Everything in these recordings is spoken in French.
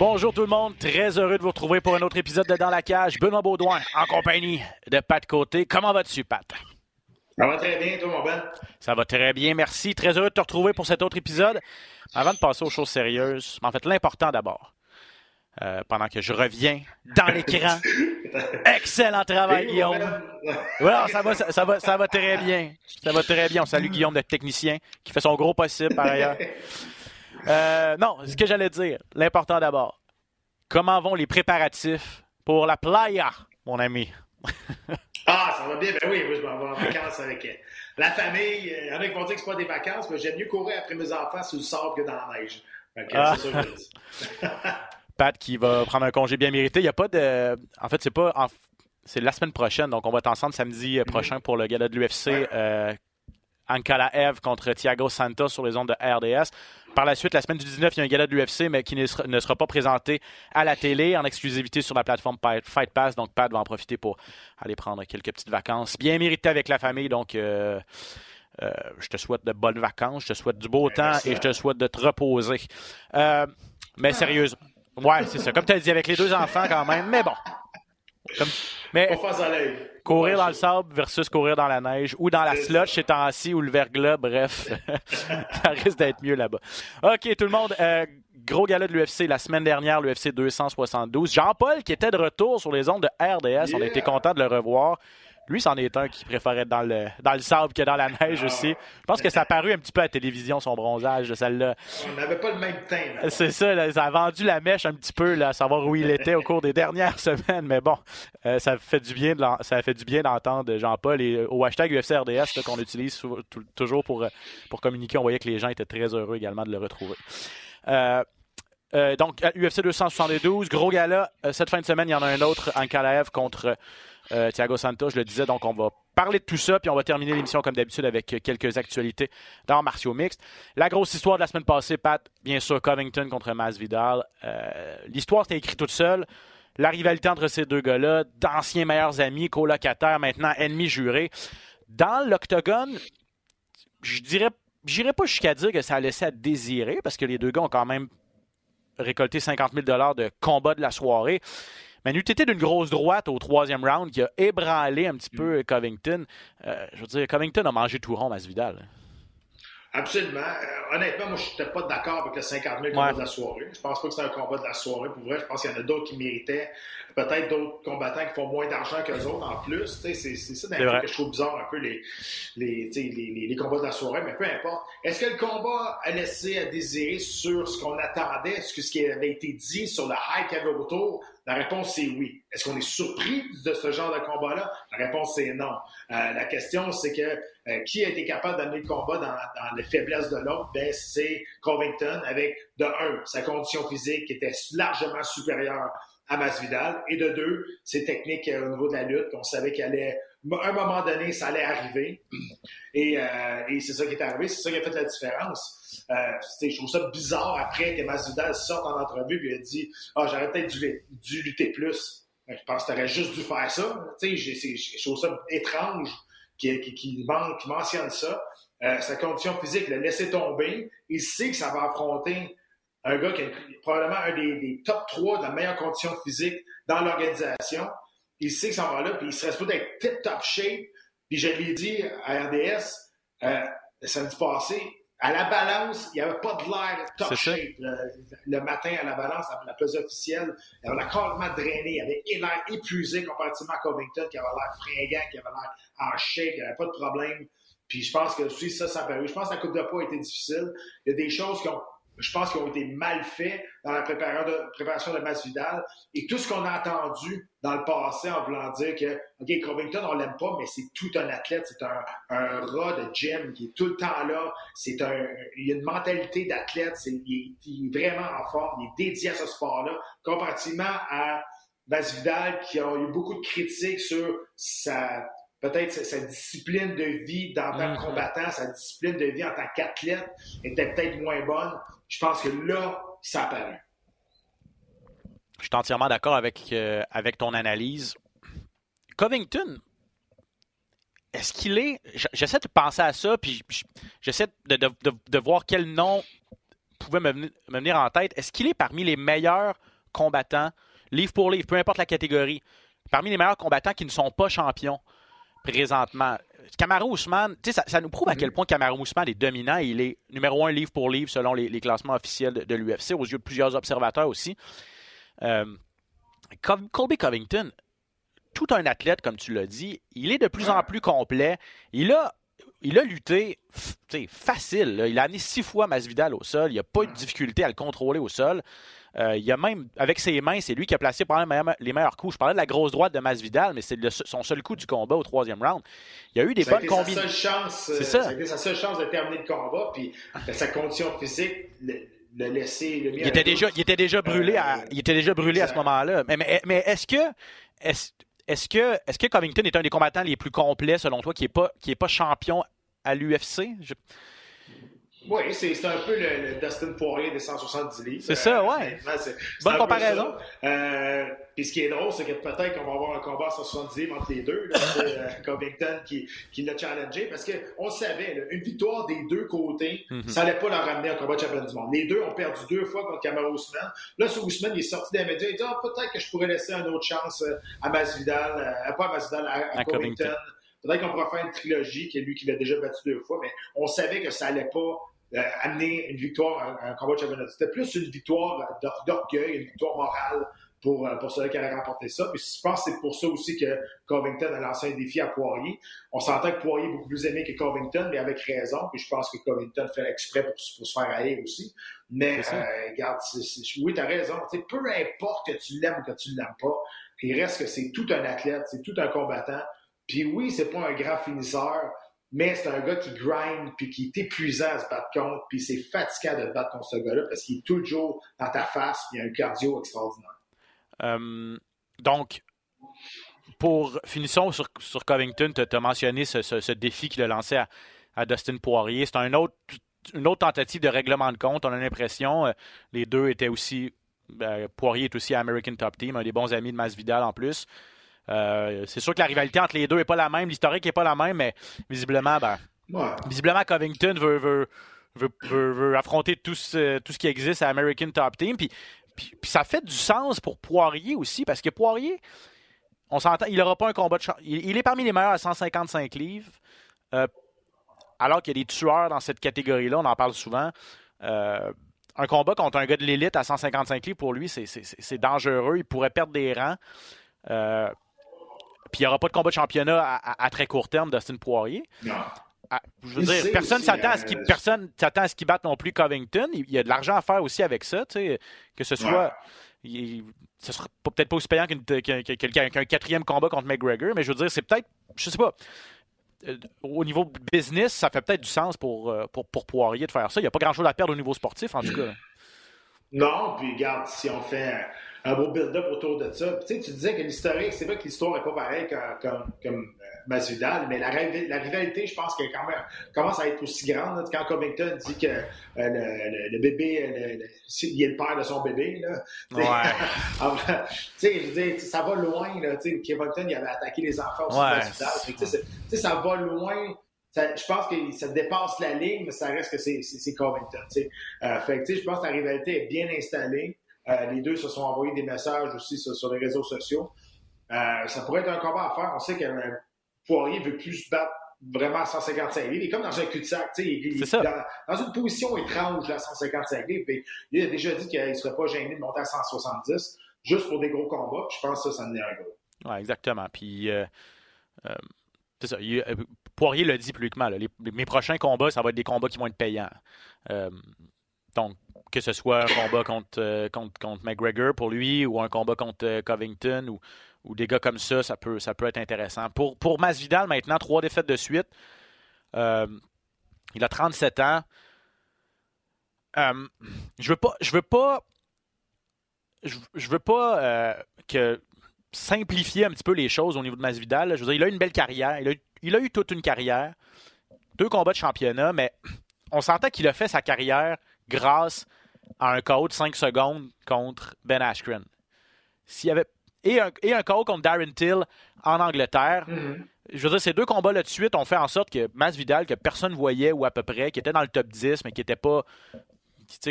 Bonjour tout le monde, très heureux de vous retrouver pour un autre épisode de Dans la cage. Benoît Baudouin en compagnie de Pat Côté. Comment vas-tu, Pat? Ça va très bien, toi, mon Ben? Ça va très bien, merci. Très heureux de te retrouver pour cet autre épisode. Avant de passer aux choses sérieuses, en fait, l'important d'abord, euh, pendant que je reviens dans l'écran. Excellent travail, Guillaume. Voilà, ça va, ça, va, ça va très bien. Ça va très bien. On salue Guillaume, notre technicien, qui fait son gros possible par ailleurs. Euh, non, ce que j'allais dire, l'important d'abord. Comment vont les préparatifs pour la playa, mon ami? Ah, ça va bien. Ben oui, moi, je m'en vais en vacances avec euh, la famille. Il y en a qui vont dire que c'est pas des vacances, mais j'aime mieux courir après mes enfants sur le sable que dans la neige. Ah. C'est ça que je dis. Pat qui va prendre un congé bien mérité. Il n'y a pas de. En fait, c'est pas. en- C'est la semaine prochaine, donc on va être ensemble samedi euh, prochain pour le gala de l'UFC. Euh, Ankalaev contre Thiago Santos sur les ondes de RDS. Par la suite, la semaine du 19, il y a un gala de l'UFC, mais qui ne sera, ne sera pas présenté à la télé en exclusivité sur la plateforme Fight Pass. Donc, Pat va en profiter pour aller prendre quelques petites vacances bien méritées avec la famille. Donc, euh, euh, je te souhaite de bonnes vacances, je te souhaite du beau temps et je te souhaite de te reposer. Euh, mais sérieusement, ouais, c'est ça. Comme tu as dit, avec les deux enfants quand même, mais bon. Comme- mais courir dans le sable versus courir dans la neige ou dans la C'est slush ces temps-ci ou le verglas, bref, ça risque d'être mieux là-bas. OK, tout le monde, euh, gros gala de l'UFC la semaine dernière, l'UFC 272. Jean-Paul qui était de retour sur les ondes de RDS, on a été content de le revoir. Lui, c'en est un qui préfère être dans le, dans le sable que dans la neige Ah. aussi. Je pense que ça a paru un petit peu à la télévision, son bronzage de celle-là. On n'avait pas le même teint. C'est ça, là, ça a vendu la mèche un petit peu, là, à savoir où il était au cours des dernières semaines. Mais bon, euh, ça fait du bien ça fait du bien d'entendre Jean-Paul et euh, au hashtag UFCRDS qu'on utilise toujours pour, euh, pour communiquer. On voyait que les gens étaient très heureux également de le retrouver. Euh, euh, donc, UFC 272, gros gala. Euh, cette fin de semaine, il y en a un autre, Ankalaev contre euh, Thiago Santos. Je le disais, donc on va parler de tout ça, puis on va terminer l'émission comme d'habitude avec quelques actualités dans martiaux mixtes. La grosse histoire de la semaine passée, Pat, bien sûr, Covington contre Masvidal. Euh, L'histoire s'est écrite toute seule. La rivalité entre ces deux gars-là, d'anciens meilleurs amis, colocataires, maintenant ennemis jurés. Dans l'octogone, je dirais, j'irais pas jusqu'à dire que ça a laissé à désirer, parce que les deux gars ont quand même récolté 50 000 de combat de la soirée. Mais n'eût été d'une grosse droite au troisième round qui a ébranlé un petit peu Covington. Euh, je veux dire, Covington a mangé tout rond, Masvidal. Absolument. Euh, honnêtement, moi, je n'étais pas d'accord avec le 50 000 combat Ouais. de la soirée. Je pense pas que c'était un combat de la soirée. Pour vrai, je pense qu'il y en a d'autres qui méritaient. Peut-être d'autres combattants qui font moins d'argent qu'eux autres en plus. C'est c'est ça C'est les trucs que je trouve bizarre un peu les, les, les, les- les combats de la soirée, mais peu importe. Est-ce que le combat a laissé à désirer sur ce qu'on attendait, ce, que- ce qui avait été dit, sur le hype qu'il y avait autour? La réponse, c'est oui. Est-ce qu'on est surpris de ce genre de combat-là? La réponse, c'est non. Euh, la question, c'est que euh, qui a été capable d'amener le combat dans, dans les faiblesses de l'autre? Ben, c'est Covington avec, de un, sa condition physique qui était largement supérieure à Masvidal, et de deux, ses techniques euh, au niveau de la lutte, qu'on savait qu'elle allait, à un moment donné, ça allait arriver. Et, euh, et c'est ça qui est arrivé, c'est ça qui a fait la différence. Euh, je trouve ça bizarre après que Masvidal sorte en entrevue et a dit Ah, j'aurais peut-être dû, lutter plus. Je pense que tu aurais juste dû faire ça. Je trouve ça étrange qu'il qui, qui, men- qui mentionne ça. Euh, sa condition physique l'a laissé tomber. Il sait que ça va affronter un gars qui a probablement un des, des top 3 de la meilleure condition physique dans l'organisation. Il sait que ça va là, puis il serait supposé être tip-top shape. Puis je l'ai dit à RDS euh, le samedi passé, à la balance, il n'y avait pas de l'air top shape. Le, le matin à la balance, à la pesée officielle, il avait complètement drainé, il avait l'air épuisé comparativement à Covington, qui avait l'air fringant, qui avait l'air en shape, il n'y avait pas de problème. Puis je pense que aussi ça, ça a paru. Je pense que la coupe de poids a été difficile. Il y a des choses qui ont je pense qu'ils ont été mal faits dans la préparation de Masvidal. Et tout ce qu'on a entendu dans le passé en voulant dire que, OK, Covington, on l'aime pas, mais c'est tout un athlète, c'est un, un rat de gym qui est tout le temps là. C'est un, il a une mentalité d'athlète, il, est vraiment en forme, il est dédié à ce sport-là, comparativement à Masvidal qui a eu beaucoup de critiques sur sa, peut-être sa, discipline de vie en tant que mm-hmm. combattant, sa discipline de vie en tant qu'athlète était peut-être moins bonne. Je pense que là, ça apparaît. Je suis entièrement d'accord avec, euh, avec ton analyse. Covington, est-ce qu'il est. J'essaie de penser à ça, puis j'essaie de, voir quel nom pouvait me venir en tête. Est-ce qu'il est parmi les meilleurs combattants, livre pour livre, peu importe la catégorie, parmi les meilleurs combattants qui ne sont pas champions? Présentement. Camaro Ousmane, ça, ça nous prouve à quel point Camaro Ousmane est dominant. Il est numéro un livre pour livre selon les, classements officiels de, l'UFC, aux yeux de plusieurs observateurs aussi. Euh, Colby Covington, tout un athlète, comme tu l'as dit, il est de plus en plus complet. Il a, il a lutté facile. Il a amené six fois Masvidal au sol. Il n'y a pas eu de difficulté à le contrôler au sol. Euh, il a même, avec ses mains, c'est lui qui a placé probablement les meilleurs coups. Je parlais de la grosse droite de Masvidal, mais c'est son seul coup du combat au troisième round. Il y a eu des bonnes combinaisons. C'est ça. ça. sa seule chance de terminer le combat, puis sa condition physique le, laisser. Le il, était déjà, il était déjà brûlé à, euh, il était déjà brûlé à ce moment-là. Mais, mais, est-ce que. Est est-ce que, Covington est un des combattants les plus complets, selon toi, qui n'est pas champion à l'UFC? Oui, c'est un peu le, Dustin Poirier des 170 livres. C'est ça, ouais. C'est Bonne comparaison. Euh, puis ce qui est drôle, c'est que peut-être qu'on va avoir un combat à 170 livres entre les deux. euh, Covington qui, qui l'a challengé. Parce qu'on savait, une victoire des deux côtés, mhm. ça n'allait pas leur ramener un combat de champion du monde. Les deux ont perdu deux fois contre Kamaru Usman. Là, sur Usman, il est sorti des médias. Il dit ah, peut-être que je pourrais laisser une autre chance euh, à Masvidal, euh, pas à Masvidal, à, Covington. Peut-être qu'on pourra faire une trilogie, qui est lui qui l'a déjà battu deux fois, mais on savait que ça allait pas euh, amener une victoire, un, un combat de championnat. C'était plus une victoire d'orgueil, une victoire morale pour, euh, pour ceux qui allaient remporter ça. Puis je pense que c'est pour ça aussi que Covington a lancé un défi à Poirier. On s'entend que Poirier est beaucoup plus aimé que Covington, mais avec raison. Puis je pense que Covington fait exprès pour, pour se faire haïr aussi. Mais euh, regarde, oui, tu as raison. peu importe que tu l'aimes ou que tu ne l'aimes pas, il reste que c'est tout un athlète, c'est tout un combattant. Puis oui, c'est pas un grand finisseur, mais c'est un gars qui grind, puis qui est épuisant à se battre contre, puis c'est fatigant de se battre contre ce gars-là parce qu'il est toujours dans ta face, puis il a un cardio extraordinaire. Euh, donc, pour finissons sur, sur Covington, tu as mentionné ce, défi qu'il a lancé à, Dustin Poirier. C'est un autre, une autre tentative de règlement de compte. On a l'impression, euh, les deux étaient aussi. Ben, Poirier est aussi American Top Team, un des bons amis de Masvidal en plus. Euh, c'est sûr que la rivalité entre les deux n'est pas la même, l'historique n'est pas la même, mais visiblement, ben, visiblement Covington veut, veut, affronter tout ce, tout ce qui existe à American Top Team. Puis, puis, ça fait du sens pour Poirier aussi, parce que Poirier, on s'entend, il n'aura pas un combat de chance. Il, est parmi les meilleurs à 155 livres, euh, alors qu'il y a des tueurs dans cette catégorie-là, on en parle souvent. Euh, un combat contre un gars de l'élite à 155 livres, pour lui, c'est dangereux. Il pourrait perdre des rangs. Puis il n'y aura pas de combat de championnat à, très court terme d'Austin Poirier. Non. Ah, je veux dire, personne s'attend à ce qu'il euh, personne s'attend à ce qu'il batte non plus Covington. Il y a de l'argent à faire aussi avec ça, tu sais, que ce soit. Il, ce sera peut-être pas aussi payant qu'un quatrième combat contre McGregor, mais je veux dire, c'est peut-être, je sais pas, euh, au niveau business, ça fait peut-être du sens pour, euh, pour, pour Poirier de faire ça. Il n'y a pas grand-chose à perdre au niveau sportif, en tout cas. Non, puis regarde, si on fait un beau build-up autour de ça. tu sais, tu disais que l'historique, c'est vrai que l'histoire n'est pas pareille comme, comme, euh, Masvidal, mais la, la rivalité, je pense qu'elle commence à être aussi grande. quand Covington dit que euh, le, le, bébé, le, il est le père de son bébé, là. Ouais. tu sais, je veux dire, ça va loin, là. Covington, il avait attaqué les enfants aussi ouais. Masvidal. Tu sais, ça va loin. Je pense que ça dépasse la ligne, mais ça reste que c'est Covington. sais. Euh, fait que, je pense que la rivalité est bien installée. Euh, les deux se sont envoyés des messages aussi sur, les réseaux sociaux. Euh, ça pourrait être un combat à faire. On sait que Poirier veut plus se battre vraiment à 155 livres. Il est comme dans un cul-de-sac. Il, est dans, dans, une position étrange à 155 livres. il a déjà dit qu'il ne serait pas gêné de monter à 170 juste pour des gros combats. je pense que ça, ça en est un gros. Oui, exactement. Puis, euh, c'est ça. Poirier l'a dit publiquement. mes prochains combats, ça va être des combats qui vont être payants. Donc, que ce soit un combat contre, contre, contre McGregor pour lui ou un combat contre Covington ou, ou des gars comme ça, ça peut, ça peut être intéressant. Pour, pour Masvidal, maintenant, trois défaites de suite. il a 37 ans. je veux pas. Je veux pas. Je, veux pas que simplifier un petit peu les choses au niveau de Masvidal. Je veux dire, il a une belle carrière. Il a, il a eu toute une carrière. Deux combats de championnat, mais on sentait qu'il a fait sa carrière grâce à un code 5 secondes contre Ben Askren. S'il y avait et un, et un code contre Darren Till en Angleterre. Mm-hmm. Je veux dire, ces deux combats-là de suite ont fait en sorte que Masvidal, que personne ne voyait ou à peu près, qui était dans le top 10, mais qui était pas.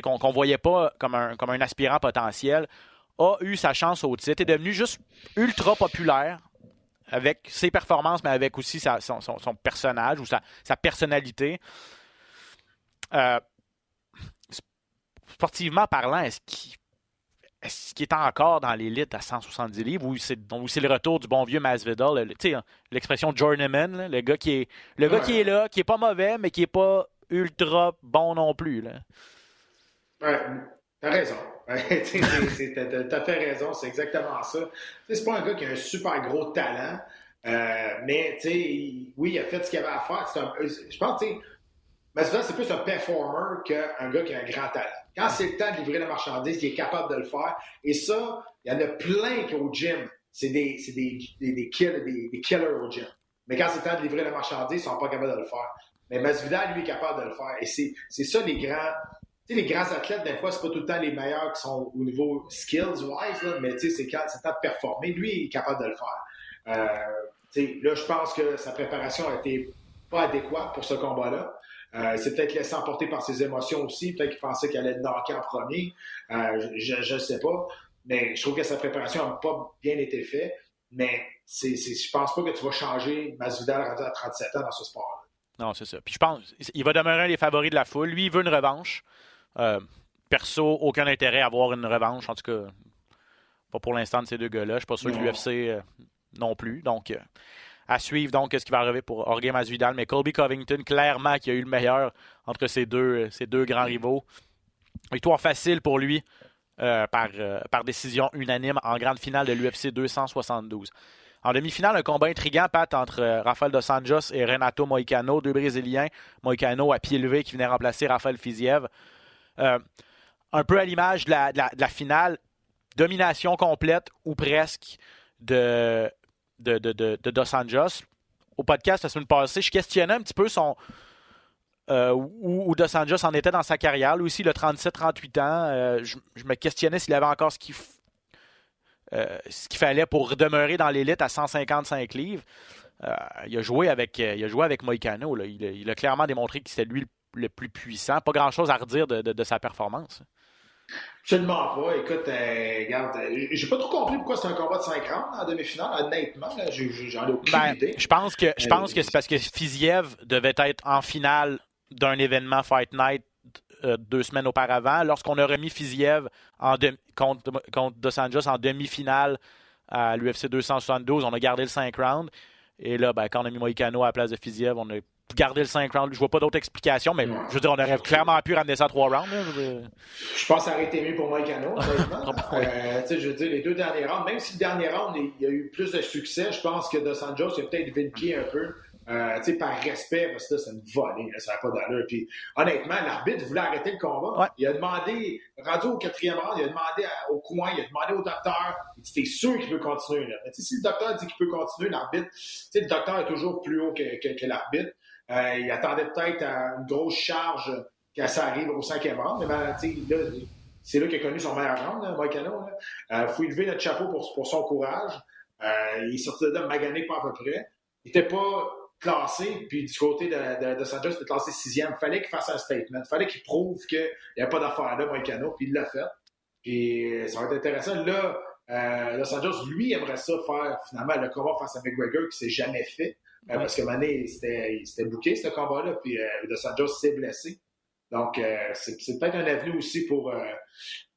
qu'on ne voyait pas comme un, comme un aspirant potentiel, a eu sa chance au titre, est devenu juste ultra populaire avec ses performances, mais avec aussi son, personnage ou sa, personnalité. Euh, sportivement parlant, est-ce qu'il est, encore dans l'élite à 170 livres ou c'est, le retour du bon vieux Masvidal, hein, l'expression journeyman, le gars qui est le qui est là, qui est pas mauvais, mais qui est pas ultra bon non plus. Là? T'as raison. T'as fait raison, c'est exactement ça. C'est pas un gars qui a un super gros talent, euh, mais oui, il a fait ce qu'il avait à faire. je pense, mais c'est plus un performer qu'un gars qui a un grand talent. Quand c'est le temps de livrer la marchandise, il est capable de le faire. Et ça, il y en a plein qui au gym, c'est des, des, des, des, killers au gym. Mais quand c'est le temps de livrer la marchandise, ils sont pas capables de le faire. Mais Masvidal, lui, est capable de le faire. Et c'est ça les grands les grands athlètes, des fois, c'est pas tout le temps les meilleurs qui sont au niveau skills-wise, mais c'est quand c'est temps de performer. Lui, il est capable de le faire. Euh, là, je pense que sa préparation a été pas adéquate pour ce combat-là. Euh, c'est peut-être laissé emporter par ses émotions aussi. Peut-être qu'il pensait qu'elle allait knocké en premier. Euh, je ne sais pas. Mais je trouve que sa préparation n'a pas bien été faite. Mais je pense pas que tu vas changer Masvidal à 37 ans dans ce sport-là. Non, c'est ça. Puis je pense il va demeurer un des favoris de la foule. Lui, il veut une revanche. Euh, perso, aucun intérêt à avoir une revanche. En tout cas, pas pour l'instant de ces deux gars-là. Je suis pas sûr que l'UFC euh, non plus. Donc, euh, à suivre donc ce qui va arriver pour Jorge Masvidal. Mais Colby Covington, clairement, qui a eu le meilleur entre ces deux, ces deux grands rivaux. Victoire facile pour lui par, par décision unanime en grande finale de l'UFC 272. En demi-finale, un combat intriguant, Pat, entre Rafael Dos Anjos et Renato Moicano, deux Brésiliens. Moicano à pied levé qui venait remplacer Rafael Fiziev. Euh, un peu à l'image de la, finale, domination complète ou presque de, de, Dos Anjos. Au podcast la semaine passée, je questionnais un petit peu son, euh, où, Dos Anjos en était dans sa carrière. Lui aussi, il a 37-38 ans. Euh, je, me questionnais s'il avait encore ce qu'il fallait pour demeurer dans l'élite à 155 livres. il a joué avec, il a joué avec Moicano. Il, il, a clairement démontré que c'était lui le le plus puissant. Pas grand-chose à redire de, sa performance. Absolument pas. Écoute, euh, regarde, euh, j'ai pas trop compris pourquoi c'est un combat de 5 rounds en demi-finale. Honnêtement, j'en ai aucune ben, idée. Je pense que, je pense que c'est parce que Fiziev devait être en finale d'un événement Fight Night euh, deux semaines auparavant. Lorsqu'on a remis Fiziev en contre, contre Dos Anjos en demi-finale à l'UFC 272, on a gardé le 5 rounds. Et là, ben, quand on a mis Moïcano à la place de Fiziev, on a garder le 5 rounds. Je vois pas d'autre explication, mais je veux dire, on aurait clairement pu ramener ça à 3 rounds. je, pense que ça aurait été mieux pour Mike Hanna, euh, je veux dire, les deux derniers rounds, même si le dernier round, il y a eu plus de succès, je pense que Dos Anjos a peut-être levé le pied un peu. Euh, par respect, parce que c'est une volée, ça n'a pas d'allure. Puis, honnêtement, l'arbitre voulait arrêter le combat. Il a demandé, rendu au quatrième round, il a demandé au coin, il a demandé au docteur, il dit T'es sûr qu'il peut continuer là? Mais si le docteur dit qu'il peut continuer, l'arbitre, le docteur est toujours plus haut que, que l'arbitre. Euh, il attendait peut-être une grosse charge quand ça arrive au cinquième round. Mais ben, c'est là qu'il a connu son meilleur round, Mike Il euh, faut élever notre chapeau pour, son courage. Euh, il est sorti de là magané pas à peu près. Il n'était pas classé, puis du côté de, de, de il était classé sixième. Il fallait qu'il fasse un statement. Il fallait qu'il prouve qu'il n'y avait pas d'affaire là, Mike puis il l'a fait. Puis ça va être intéressant. Là, euh, Los Angeles, lui, aimerait ça faire finalement le combat face à McGregor qui s'est jamais fait. Euh, parce que Mané, c'était bouqué ce combat-là, puis euh, Dos s'est blessé. Donc, euh, c'est peut-être un avenir aussi pour,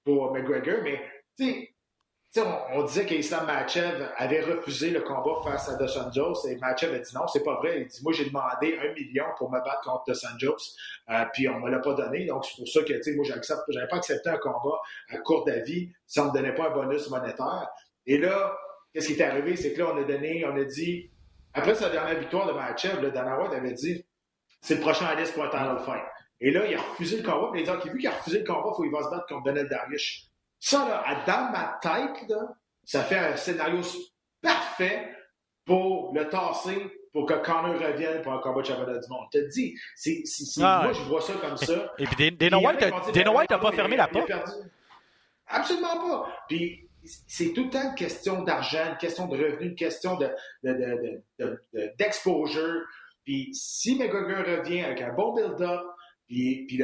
pour McGregor, mais tu sais, on, on, disait qu'Islam Machev avait refusé le combat face à Dos Anjos et Machev a dit non, c'est pas vrai. Il dit Moi, j'ai demandé un million pour me battre contre Dos Anjos, euh, puis on me l'a pas donné. Donc, c'est pour ça que moi, j'avais pas accepté un combat à court d'avis si on me donnait pas un bonus monétaire. Et là, qu'est-ce qui est arrivé? C'est que là, on a donné, on a dit, après sa dernière victoire de Machev, le Dana White avait dit c'est le prochain à pour un title fight. Et là, il a refusé le combat. Puis il a dit, vu qu'il a refusé le combat, il faut qu'il va se battre contre Donald Darius. Ça, là, dans ma tête, là, ça fait un scénario parfait pour le tasser pour que Connor revienne pour un combat de championnat du monde. Je te dis, c'est, ah, moi, je vois ça comme ça. Et puis, Dana White n'a pas fermé la porte. Absolument pas. Puis, c'est tout le temps une question d'argent, une question de revenus, une question de, d'exposure. Puis, si McGregor revient avec un bon build-up, puis, puis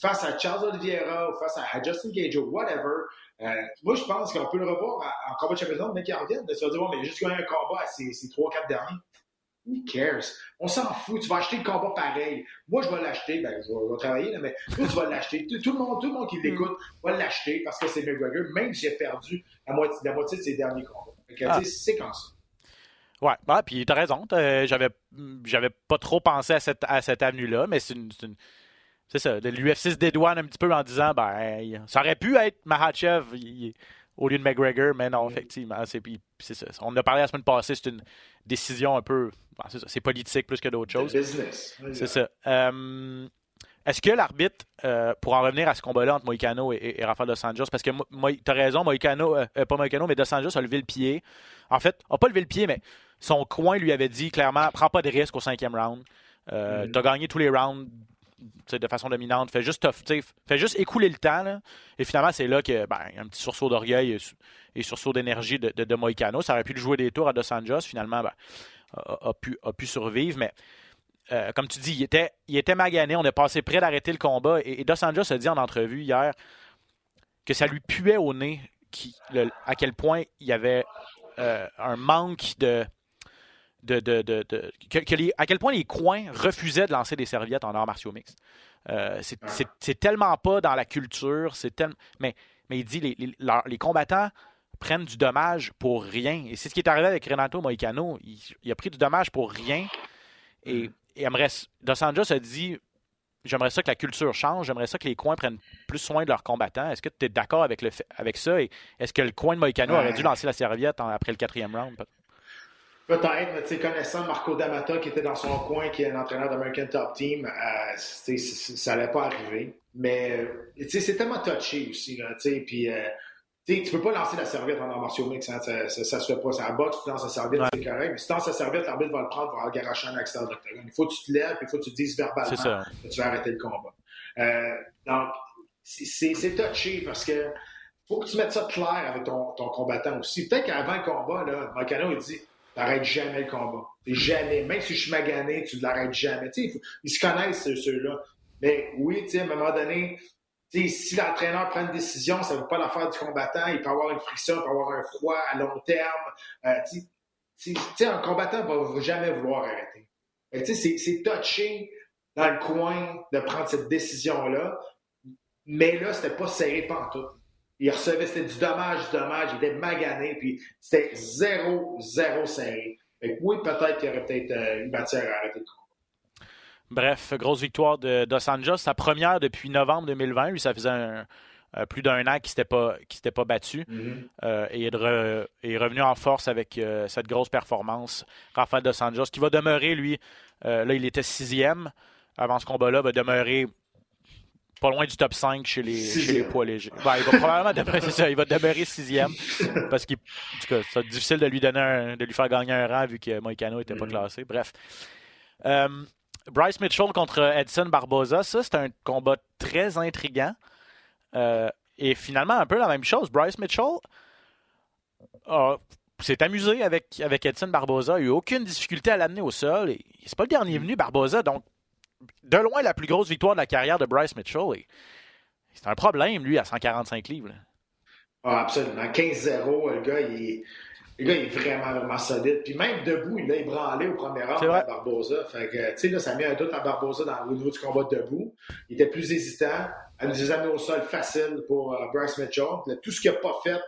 face à Charles Oliveira ou face à, Justin Gage ou whatever, euh, moi, je pense qu'on peut le revoir en combat de championnat, mais qu'il revienne. De se dire, bon, mais juste gagné un combat à ces, ces 3-4 derniers. Who cares? On s'en fout. Tu vas acheter le combat pareil. Moi, je vais l'acheter. Ben, je vais, travailler, mais toi, tu vas l'acheter. Tout, le monde, tout le monde qui l'écoute va l'acheter parce que c'est McGregor, même si j'ai perdu la moitié, la moitié de ses derniers combats. Ah. C'est comme ça. Ouais, bah, puis t'as raison. J'avais, j'avais pas trop pensé à cette, à cette avenue-là, mais c'est une, c'est ça. L'UFC se dédouane un petit peu en disant ben ça aurait pu être Mahachev au lieu de McGregor, mais non, mm. effectivement, c'est ça. On en a parlé la semaine passée, c'est une décision un peu. Ben, c'est politique plus que d'autres choses. C'est ça. Euh, est-ce que l'arbitre, euh, pour en revenir à ce combat-là entre Moïcano et, et, Rafael Dos Anjos, parce que tu as raison, Moïcano, euh, pas Moïcano, mais Dos Anjos a levé le pied. En fait, n'a pas levé le pied, mais son coin lui avait dit clairement prends pas de risque au cinquième round. Mm. Tu as gagné tous les rounds de façon dominante. Fait juste, fait juste écouler le temps. et finalement, c'est là que ben, un petit sursaut d'orgueil et, sursaut d'énergie de, de, Moicano. Ça aurait pu le jouer des tours à Dos Anjos. Finalement, ben, a, pu, a pu survivre. Mais euh, comme tu dis, il était, il était magané. On est passé près d'arrêter le combat. Et, Dos Anjos a dit en entrevue hier que ça lui puait au nez à quel point il y avait euh, un manque de de, de, de, que, à quel point les coins refusaient de lancer des serviettes en arts martiaux mixtes. Euh, c'est tellement pas dans la culture, c'est tellement. Mais, mais il dit les, les, les, combattants prennent du dommage pour rien. Et c'est ce qui est arrivé avec Renato Moicano. Il, a pris du dommage pour rien. Et, mm. et aimerait, Dos Anjos a dit J'aimerais ça que la culture change, j'aimerais ça que les coins prennent plus soin de leurs combattants. Est-ce que tu es d'accord avec, le, avec ça? Et est-ce que le coin de Moicano aurait dû lancer la serviette après le quatrième round? Peut-être, mais connaissant Marco D'Amata qui était dans son coin, qui est l'entraîneur d'American Top Team, euh, ça n'allait pas arriver. Mais c'est tellement touché aussi. Là, puis, euh, tu peux pas lancer la serviette en arts martiaux mix, hein, ça, ça, se fait pas. C'est un boxe, tu lances la serviette, c'est correct. Mais si tu lances la serviette, l'arbitre va le prendre pour garocher un accident d'octogone. Il faut que tu te lèves, il faut que tu te dises verbalement que tu vas arrêter le combat. Euh, donc, c'est touché parce que faut que tu mettes ça clair avec ton, ton combattant aussi. Peut-être qu'avant le combat, là, Macano, il dit T'arrêtes jamais le combat. Jamais. Même si je suis magané, tu ne l'arrêtes jamais. ils se connaissent, ceux-là. Mais oui, à un moment donné, si l'entraîneur prend une décision, ça ne veut pas l'affaire du combattant. Il peut avoir une friction, il peut avoir un froid à long terme. Euh, un combattant ne va jamais vouloir arrêter. C'est touché dans le coin de prendre cette décision-là. Mais là, c'était pas serré tout il recevait, c'était du dommage, du dommage, il était magané, puis c'était zéro, zéro serré. Fait oui, peut-être qu'il y aurait peut-être euh, une matière à arrêter le combat. Bref, grosse victoire de Dos Anjos, sa première depuis novembre 2020. Lui, ça faisait euh, plus d'un an qu'il ne s'était pas, pas battu. Mm-hmm. Euh, et il est, revenu en force avec cette grosse performance. Rafael Dos Anjos, qui va demeurer, lui, là, il était sixième avant ce combat-là, va demeurer pas loin du top 5 chez les, chez les poids légers. Ben, il va probablement demeurer, ça, il va demeurer sixième parce que c'est difficile de lui donner de lui faire gagner un rang vu que Moïcano n'était pas mm. classé. Bref. Euh, Bryce Mitchell contre Edson Barboza, ça c'est un combat très intriguant. Euh, et finalement, un peu la même chose. Bryce Mitchell s'est amusé avec, avec Edson Barboza. Il n'a eu aucune difficulté à l'amener au sol. C'est pas le dernier venu, Barboza, donc de loin la plus grosse victoire de la carrière de Bryce Mitchell. C'est un problème, lui, à 145 livres. Ah, absolument. 15-0, le gars, il est... vraiment, vraiment solide. Puis même debout, il a ébranlé au premier round à Barbosa. Fait que, tu sais, là, ça met un doute à Barbosa dans, au niveau du combat debout. Il était plus hésitant. Elle nous a mis au sol facile pour euh, Bryce Mitchell. tout ce qu'il n'a pas fait,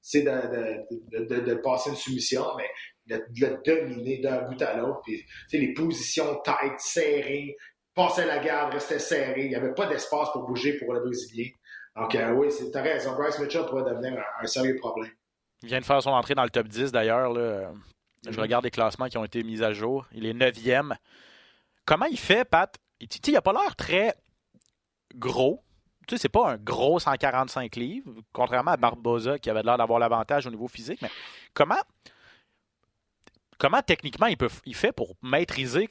c'est de, de, de, de, passer une soumission, mais de, le dominer d'un bout à l'autre. Puis, les positions tight, serrées, passer la garde, rester serré. Il n'y avait pas d'espace pour bouger pour le Brésilien. Donc, euh, oui, tu as raison. Bryce Mitchell pourrait devenir un, sérieux problème. Il vient de faire son entrée dans le top 10 d'ailleurs. Je mm-hmm. regarde les classements qui ont été mis à jour. Il est 9e. Comment il fait, Pat? Il n'a pas l'air très gros. Tu sais, c'est pas un gros 145 livres, contrairement à Barbosa qui avait l'air d'avoir l'avantage au niveau physique. Mais comment, comment techniquement il, peut, il fait pour maîtriser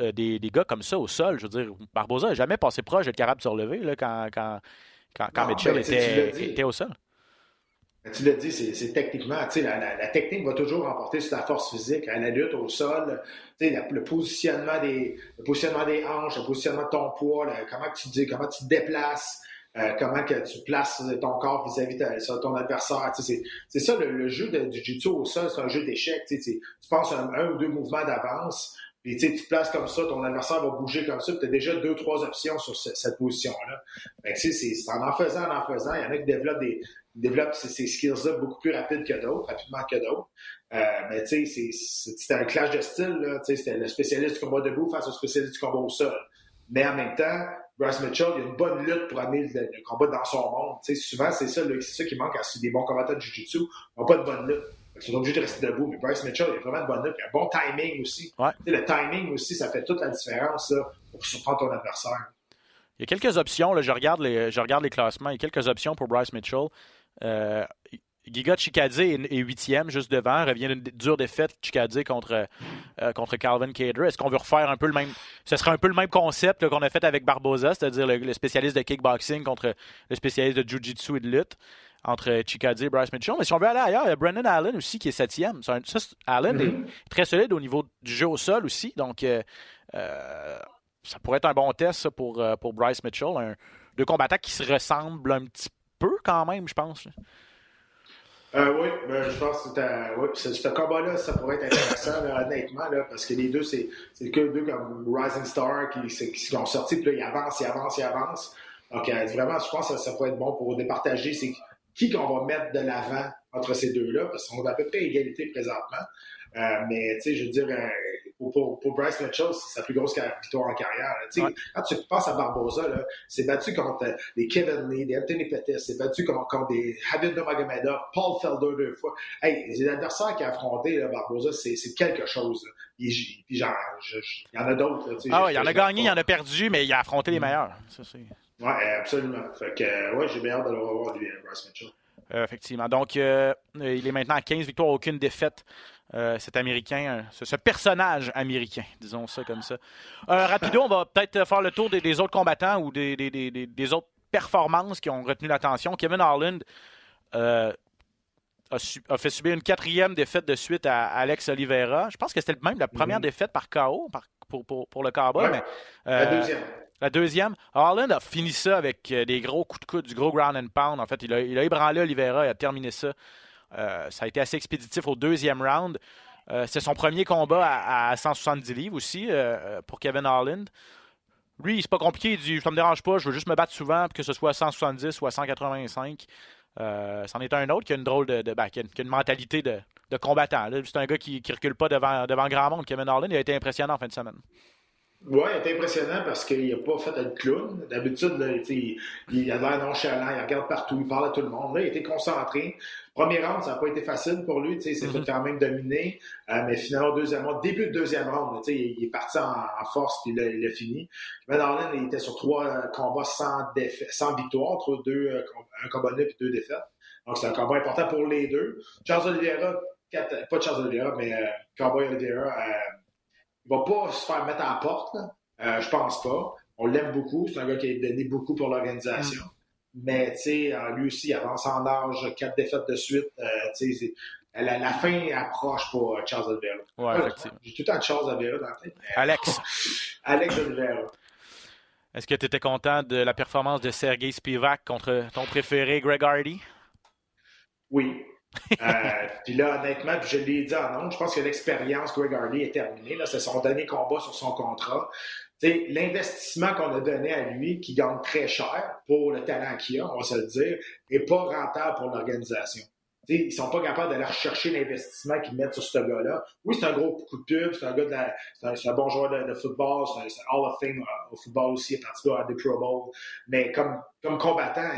euh, des, des, gars comme ça au sol? Je veux dire, Barbosa n'a jamais passé proche d'être capable de se relever là, quand, quand, quand, Mitchell ben, était, était au sol. Tu l'as dit, c'est techniquement, la, la, la, technique va toujours remporter sur la force physique. À la lutte, au sol, la, le, positionnement des, le positionnement des hanches, le positionnement de ton poids, comment tu dis, comment tu te déplaces, euh, comment que tu places ton corps vis-à-vis de ton adversaire. C'est ça le, jeu de, du jiu-jitsu au sol, c'est un jeu d'échecs. Tu penses un, ou deux mouvements d'avance, puis tu te places comme ça, ton adversaire va bouger comme ça, tu as déjà deux, trois options sur cette position-là. C'est en en faisant, en en faisant. Il y en a qui développent des, développe ces, skills-là beaucoup plus rapide que d'autres, rapidement que d'autres. Euh, mais tu sais, c'était un clash de style. C'était le spécialiste du combat debout face au spécialiste du combat au sol. Mais en même temps, Bryce Mitchell, il y a une bonne lutte pour amener le, combat dans son monde. sais, souvent, c'est ça, c'est ça qui manque à des bons combattants de Jiu-Jitsu. Ils n'ont pas de bonne lutte. Ils sont obligés de rester debout. Mais Bryce Mitchell, il a vraiment de bonne lutte. Il a un bon timing aussi. Ouais. Le timing aussi, ça fait toute la différence là, pour surprendre ton adversaire. Il y a quelques options. Là, je, regarde les, je regarde les classements. Il y a quelques options pour Bryce Mitchell. Euh, Giga Chikadze est huitième, juste devant. Revient d'une dure défaite, Chikadze contre, euh, contre Calvin Cater. Est-ce qu'on veut refaire un peu le même. Ce serait un peu le même concept qu'on a fait avec Barboza, c'est-à-dire le, spécialiste de kickboxing contre le spécialiste de jiu-jitsu et de lutte? Entre Chikadze et Bryce Mitchell. Mais si on veut aller ailleurs, il y a Brendan Allen aussi qui est septième. Ça, Allen est Mm-hmm. très solide au niveau du jeu au sol aussi. Donc, euh, ça pourrait être un bon test ça, pour, pour Bryce Mitchell. Un, deux combattants qui se ressemblent un petit peu quand même, je pense. Euh, oui, ben, je pense que oui, ce, combat-là, ça pourrait être intéressant, honnêtement, là, parce que les deux, c'est que deux comme Rising Star qui, qui sont sortis, puis là, ils avancent, ils avancent, ils avancent. Donc, euh, vraiment, je pense que ça, pourrait être bon pour départager qui qu'on va mettre de l'avant entre ces deux-là, parce qu'ils sont à peu près égalité présentement. Euh, mais, tu sais, je veux dire, euh, pour, pour, Bryce Mitchell, c'est sa plus grosse victoire en carrière. Ouais. Quand tu penses à Barbosa, c'est battu contre des Kevin Lee, des Anthony Pettis, c'est battu contre, contre des Habib Nurmagomedov, Paul Felder deux fois. Hey, les adversaires qu'il a affrontés, là, Barbosa, c'est quelque chose. Il, y en a d'autres. Ah ouais, il en a gagné, il en a perdu, mais il a affronté les mm. meilleurs. Ça, oui, absolument. Fait que, ouais, j'ai bien hâte de le revoir, lui, Bryce Mitchell. Euh, effectivement. Donc, euh, il est maintenant à 15 victoires, aucune défaite. Euh, cet Américain, ce, ce, personnage américain, disons ça comme ça. rapido, on va peut-être faire le tour des, des autres combattants ou des, des, des, autres performances qui ont retenu l'attention. Kevin Harland a, su, a, fait subir une quatrième défaite de suite à Alex Oliveira. Je pense que c'était même la première mm -hmm. défaite par KO par, pour, pour, pour, le Cowboy. Ouais, mais, la deuxième. La deuxième, Harland a fini ça avec des gros coups de coude, du gros ground and pound. En fait, il a, ébranlé Oliveira, il a terminé ça. Euh, ça a été assez expéditif au deuxième round. Euh, c'est son premier combat à, à 170 livres aussi euh, pour Kevin Harland. Lui, c'est pas compliqué. Il dit Ça me dérange pas, je veux juste me battre souvent, que ce soit à 170 ou à 185. C'en est un autre qui a une drôle de. ben, qui, a, une mentalité de, combattant. C'est un gars qui, qui recule pas devant, devant grand monde. Kevin Harlan, il a été impressionnant en fin de semaine. Oui, il est impressionnant parce qu'il n'a pas fait un clown. D'habitude, il, il a l'air nonchalant, il regarde partout, il parle à tout le monde. Là, il était concentré. Premier round, ça n'a pas été facile pour lui. Il s'est mm -hmm. fait quand même dominer. Euh, mais finalement, deuxième round, début de deuxième round, il, il est parti en, en force puis il a fini. Kevin Harlan, il était sur trois combats sans, sans victoire, entre deux, euh, un combat nul et deux défaites. Donc, c'est un combat important pour les deux. Charles Oliveira, quatre, pas Charles Oliveira, mais euh, Cowboy Oliveira, euh, il va pas se faire mettre à la porte, euh, je pense pas. On l'aime beaucoup, c'est un gars qui a donné beaucoup pour l'organisation. Mm. Mais, tu sais, lui aussi, il avance en âge, quatre défaites de suite. Euh, la, la, fin approche pour Charles Oliveira. Ouais, effectivement. J'ai tout le temps Charles Oliveira dans la tête. Alex. Alex Oliveira. Est-ce que tu étais content de la performance de Sergei Spivak contre ton préféré Greg Hardy? Oui, euh, puis là, honnêtement, je l'ai dit en nom, je pense que l'expérience Greg Hardy est terminée. C'est son dernier combat sur son contrat. L'investissement qu'on a donné à lui, qui gagne très cher pour le talent qu'il a, on va se le dire, n'est pas rentable pour l'organisation. Ils sont pas capables d'aller rechercher l'investissement qu'ils mettent sur ce gars-là. Oui, c'est un gros coup de pub, c'est un gars de la, c'est un, bon joueur de, football, c'est un, Hall of Fame euh, au football aussi, est à des Pro Bowl. Mais comme, comme combattant,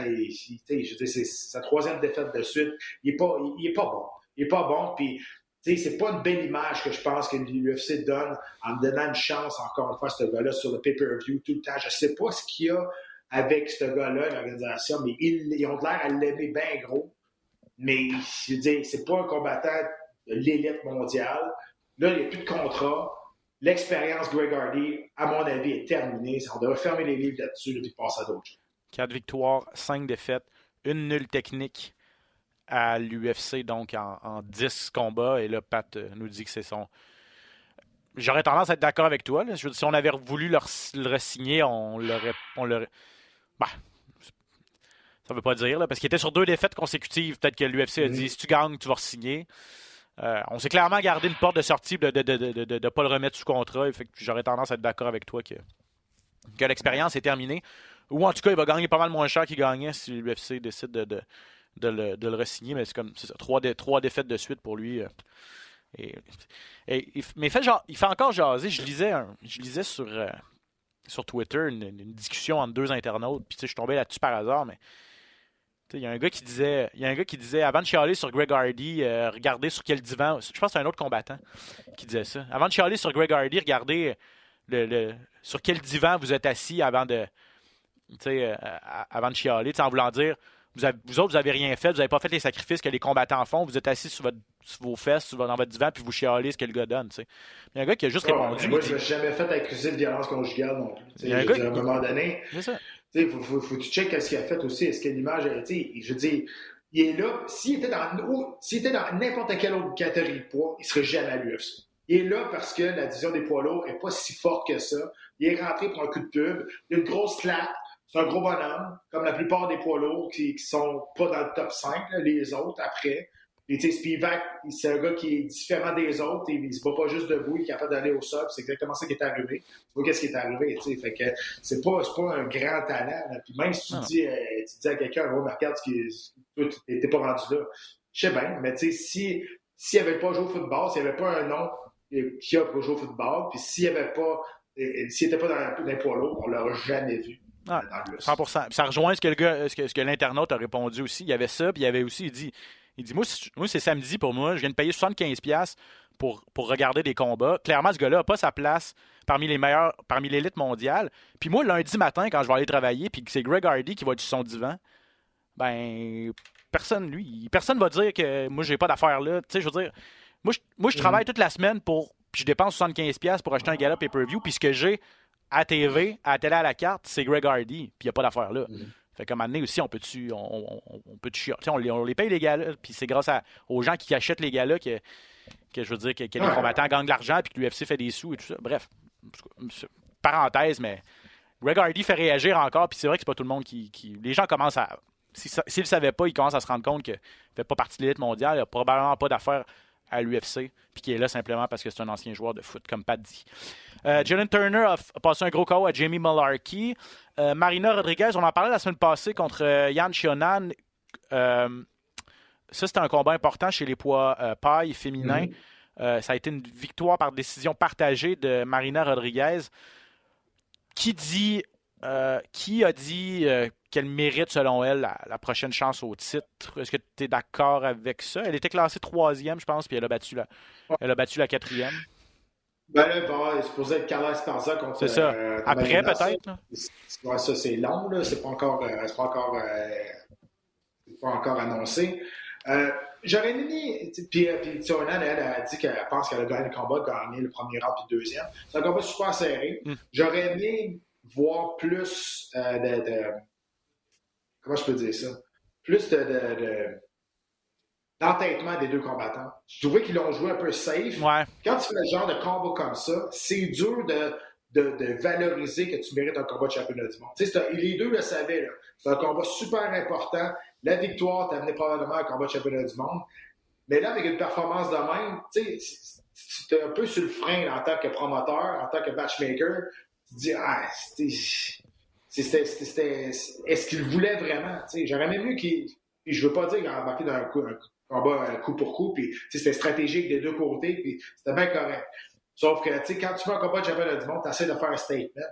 c'est sa troisième défaite de suite. Il est pas, il, est pas bon. Il est pas bon, puis c'est pas une belle image que je pense que l'UFC donne en me donnant une chance, encore une fois, à ce gars-là sur le pay-per-view tout le temps. Je sais pas ce qu'il y a avec ce gars-là, l'organisation, mais ils, ils ont l'air à l'aimer bien gros. Mais je veux dire, c'est pas un combattant de l'élite mondiale. Là, il n'y a plus de contrat. L'expérience Greg Hardy, à mon avis, est terminée. On devrait fermer les livres là-dessus et passer à d'autres. Quatre victoires, cinq défaites, une nulle technique à l'UFC, donc en, dix combats. Et là, Pat euh, nous dit que c'est son. J'aurais tendance à être d'accord avec toi. Si on avait voulu le, le signer on l'aurait. On l'aurait... Bah, ça veut pas dire, là, parce qu'il était sur deux défaites consécutives. Peut-être que l'UFC a dit si tu gagnes, tu vas signer. Euh, on s'est clairement gardé une porte de sortie de ne de, pas le remettre sous contrat. J'aurais tendance à être d'accord avec toi que, que l'expérience est terminée. Ou en tout cas, il va gagner pas mal moins cher qu'il gagnait si l'UFC décide de, de, le, de le signer Mais c'est comme ça, trois, trois défaites de suite pour lui. Euh, et, mais il fait, genre, il fait encore jaser. Je lisais, je lisais sur, euh, sur Twitter une, discussion entre deux internautes. Puis je suis tombé là-dessus par hasard, mais il y a un gars qui disait, il y a un gars qui disait avant de chialer sur Greg Hardy, euh, regardez sur quel divan. Je pense que c'est un autre combattant qui disait ça. Avant de chialer sur Greg Hardy, regardez le, sur quel divan vous êtes assis avant de, euh, avant de chialer, en voulant dire vous, vous, autres, vous n'avez rien fait, vous n'avez pas fait les sacrifices que les combattants font, vous êtes assis sur, votre, vos fesses, sur, dans votre divan, puis vous chialez ce que le gars donne. Il y a un gars qui a juste répondu. Moi, je n'ai jamais fait accuser de violence conjugale non plus. Il y a un gars à un moment donné. Il faut, faut, que tu checkes ce qu'il a fait aussi. Est-ce que l'image, je veux dire, il est là. S'il était dans, n'importe quelle autre catégorie de poids, il serait jamais à l'UFC. Il est là parce que la division des poids lourds n'est pas si forte que ça. Il est rentré pour un coup de pub. Il a une grosse claque. C'est un gros bonhomme, comme la plupart des poids lourds qui, qui sont pas dans le top 5, les autres après. Et tu sais, Spivak, c'est un gars qui est différent des autres. Et il se bat pas juste debout, il est capable d'aller au sol. C'est exactement ça qui est arrivé. Tu vois qu'est-ce qui est arrivé, tu sais. Fait que c'est pas, pas un grand talent. Puis même si tu dis, euh, tu dis à quelqu'un, oh, regarde, tu n'étais pas rendu là. Je sais bien, mais tu sais, si, s'il avait pas joué au football, s'il n'y avait pas un nom qui a pour jouer au football, puis s'il avait pas, s'il n'était pas dans, dans poids lourd, on l'aurait jamais vu. Ah, 100%. ça rejoint ce que l'internaute a répondu aussi. Il y avait ça, puis il y avait aussi, il dit, il dit Moi, c'est samedi pour moi, je viens de payer 75$ pour, pour regarder des combats. Clairement, ce gars-là n'a pas sa place parmi les meilleurs, parmi l'élite mondiale. Puis moi, lundi matin, quand je vais aller travailler, puis que c'est Greg Hardy qui va être sur son divan, ben, personne, lui, personne va dire que moi, j'ai pas d'affaires là. Tu sais, je veux dire, moi, je, moi, je travaille mm. toute la semaine pour. Puis je dépense 75$ pour acheter un gala pay-per-view, puis ce que j'ai à TV, à télé à la carte, c'est Greg Hardy, puis il n'y a pas d'affaires là. Mm. Fait qu'à un aussi, on peut-tu on, on, peut on, les, on les paye les gars-là, puis c'est grâce aux gens qui achètent les gars-là que, que je veux dire que, les combattants gagnent de l'argent puis que l'UFC fait des sous et tout ça. Bref, parenthèse, mais Greg Hardy fait réagir encore, puis c'est vrai que c'est pas tout le monde qui, qui... Les gens commencent à. S'ils ne le savaient pas, ils commencent à se rendre compte qu'il ne fait pas partie de l'élite mondiale, il n'a probablement pas d'affaires à l'UFC, puis qui est là simplement parce que c'est un ancien joueur de foot, comme Pat dit. Euh, Jalen Turner a, passé un gros KO à Jamie Malarkey. Euh, Marina Rodriguez, on en parlait la semaine passée contre euh, Yann Chionan. ça, c'était un combat important chez les poids paille féminins. Mm-hmm. ça a été une victoire par décision partagée de Marina Rodriguez. Qui dit qui a dit qu'elle mérite, selon elle, la, prochaine chance au titre? Est-ce que tu es d'accord avec ça? Elle était classée troisième, je pense, puis elle a battu la, elle a battu la quatrième. Ben là, bon, c'est supposé être Carla Esparza contre. C'est ça. Euh, Après, peut-être. Ouais, ça, c'est long, là. C'est pas encore, euh, c'est pas encore, euh, pas encore annoncé. J'aurais aimé. Puis, puis Tionan, elle, a dit qu'elle pense qu'elle a gagné le combat, gagné le premier round puis le deuxième. C'est un combat super serré. Hmm. J'aurais aimé voir plus de, Comment je peux dire ça? Plus de, de l'entêtement des deux combattants. Je trouvais qu'ils l'ont joué un peu safe. Quand tu fais le genre de combat comme ça, c'est dur de, de, valoriser que tu mérites un combat de championnat du monde. les deux le savaient. C'est un combat super important. La victoire t'a amené probablement un combat de championnat du monde. Mais là, avec une performance de même, tu es un peu sur le frein en tant que promoteur, en tant que matchmaker. Tu dis, ah, c'était. Est-ce qu'il voulait vraiment? J'aurais même mieux qu'il. Je veux pas dire qu'il a embarqué dans un coup, combat euh, coup pour coup, puis c'était stratégique des deux côtés, puis c'était bien correct. Sauf que, tu sais, quand tu fais un combat de championnat du monde, tu essaies de faire un statement.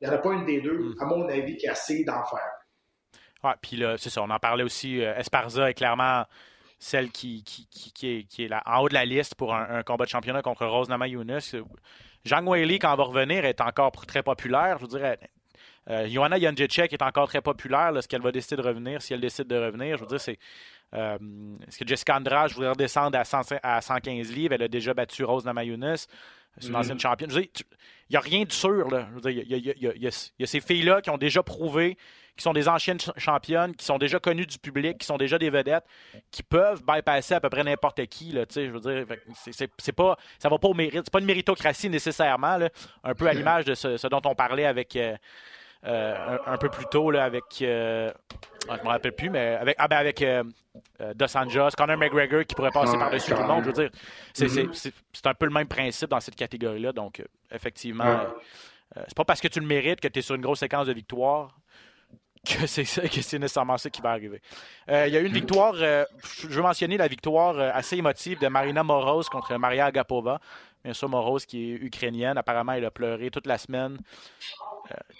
Il n'y en a pas une des deux, mm. à mon avis, qui a essayé d'en faire. Ouais, puis là, c'est ça, on en parlait aussi. Euh, Esparza est clairement celle qui, qui, qui, est, qui est là, en haut de la liste pour un, combat de championnat contre Rose Namajunas. Jean Whaley, quand elle va revenir, est encore très populaire. Je vous dirais, euh, Johanna Janjicek est encore très populaire. Est-ce qu'elle va décider de revenir? Si elle décide de revenir, je veux dire, c'est. Euh, est-ce que Jessica Andrade, je voudrais redescendre à, à 115 livres. Elle a déjà battu Rose Namajunas. C'est une mm-hmm. ancienne championne. Il n'y a rien de sûr. Il y, a ces filles-là qui ont déjà prouvé qui sont des anciennes championnes, qui sont déjà connues du public, qui sont déjà des vedettes, qui peuvent bypasser à peu près n'importe qui. Là, je veux dire, c'est, pas, ça va pas au mérite. C'est pas une méritocratie nécessairement, un peu à l'image de ce, dont on parlait avec. Euh, euh, un, peu plus tôt là, avec. Euh, ah, je me rappelle plus, mais avec, ah, ben avec Dos Anjos, Conor McGregor qui pourrait passer par-dessus tout le monde. Je veux dire, mm-hmm. c'est, un peu le même principe dans cette catégorie-là. Donc, effectivement, c'est pas parce que tu le mérites que tu es sur une grosse séquence de victoires que c'est nécessairement ça qui va arriver. Euh, il y a eu une victoire, euh, je veux mentionner la victoire euh, assez émotive de Marina Moroz contre Maria Agapova. Bien sûr, Moroz qui est ukrainienne, apparemment elle a pleuré toute la semaine.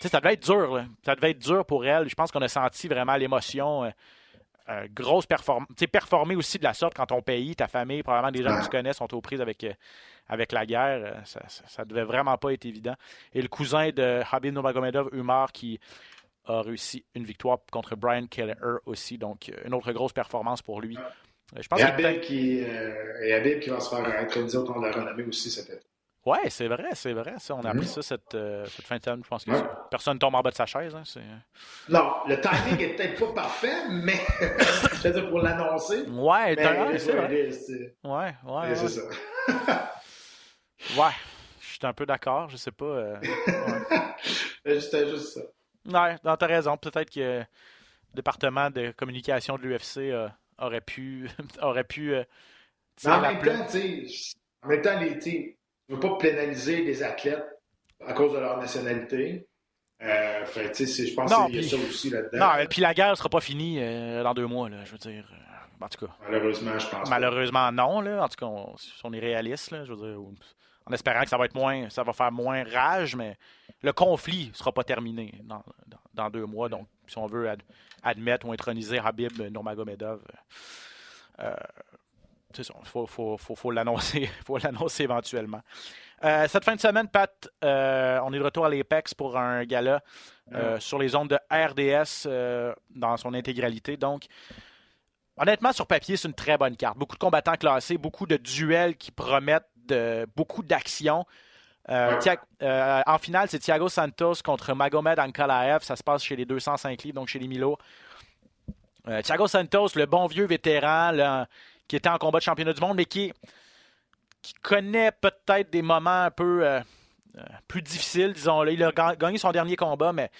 ça devait être dur, ça devait être dur pour elle. Je pense qu'on a senti vraiment l'émotion. grosse performance. Performer aussi de la sorte quand ton pays, ta famille, probablement des gens que tu connais sont aux prises avec, avec la guerre. Ça, ça, devait vraiment pas être évident. Et le cousin de Habib Nurmagomedov, Umar, qui a réussi une victoire contre Brian Keller aussi. Donc, une autre grosse performance pour lui. Euh, je pense et, Habib qui, euh, qui va se faire introduire de la renommée aussi cet été. Oui, c'est vrai, c'est vrai. Ça. On a appris mm-hmm. ça cette, euh, cette, fin de semaine. Je pense que personne ne tombe en bas de sa chaise. Hein, non, le timing est peut-être pas parfait, mais dire pour l'annoncer. Ouais, c'est vrai. Ouais, ouais. C'est ça. ouais, je suis un peu d'accord. Je sais pas. C'était juste ça. Ouais, tu as raison. Peut-être que le département de communication de l'UFC euh, aurait pu. aurait pu euh, en, même temps, en même temps, tu ne veux pas pénaliser les athlètes à cause de leur nationalité. Euh, je pense qu'il y a ça aussi là-dedans. Non, et puis la guerre ne sera pas finie dans deux mois, là, je veux dire. En tout cas. Malheureusement, je pense. Malheureusement, non. Là. En tout cas, on, si on est réaliste, là, je veux dire, en espérant que ça va être moins, ça va faire moins rage, mais le conflit ne sera pas terminé dans, deux mois. Donc, si on veut admettre ou introniser Habib Nurmagomedov, euh, c'est ça, il faut, faut, faut, faut l'annoncer éventuellement. Euh, cette fin de semaine, Pat, euh, on est de retour à l'Apex pour un gala sur les ondes de RDS dans son intégralité. Donc, honnêtement, sur papier, c'est une très bonne carte. Beaucoup de combattants classés, beaucoup de duels qui promettent beaucoup d'actions. Euh, euh, en finale, c'est Thiago Santos contre Magomed Ankalaev. Ça se passe chez les 205 livres, donc chez les Milo. Euh, Thiago Santos, le bon vieux vétéran qui était en combat de championnat du monde, mais qui, connaît peut-être des moments un peu plus difficiles, disons-le. Il a gagné son dernier combat, mais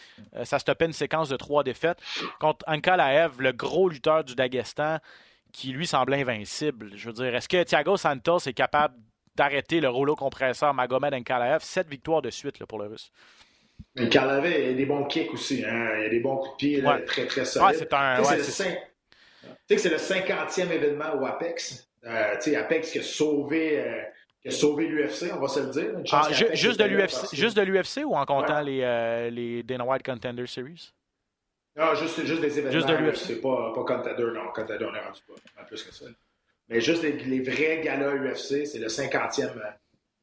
ça stoppait une séquence de trois défaites contre Ankalaev, le gros lutteur du Dagestan, qui lui semble invincible. Je veux dire, est-ce que Thiago Santos est capable d'arrêter le rouleau compresseur Magomed Nkalaev. Sept victoires de suite là, pour le Russe. Nkalaev, il y a des bons kicks aussi. Hein? Il y a des bons coups de pied très, très solides. Ouais, c'est un... Tu sais que c'est le 50e événement au Apex. Euh, tu sais, Apex qui a sauvé... Euh, a sauvé l'UFC, on va se le dire. Ah, juste, de l'UFC, juste de l'UFC ou en comptant les, euh, les Dana White Contender Series? Non, juste, juste des événements. Juste de l'UFC. Pas, pas Contender, non. Contender, on est rendu pas, plus que ça. Mais juste les, vrais galas UFC, c'est le 50e euh,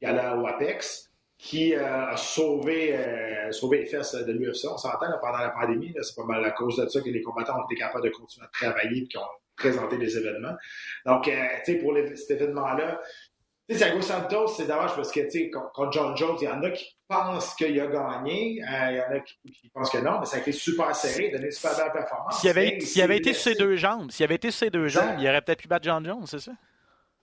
gala au Apex qui euh, a sauvé, euh, sauvé les fesses de l'UFC. On s'entend pendant la pandémie, c'est pas mal à cause de ça que les combattants ont été capables de continuer à travailler et qui ont présenté des événements. Donc, tu sais, pour cet événement-là, tu sais, Thiago Santos, c'est dommage parce que, tu sais, contre John Jones, il y en a qui pensent qu'il a gagné, euh, il y en a qui, pensent que non, mais ça a été super serré, il a donné une super belle performance. S'il avait, avait été sur ses deux jambes, s'il avait été sur ses deux jambes, il aurait peut-être pu battre John Jones, c'est ça?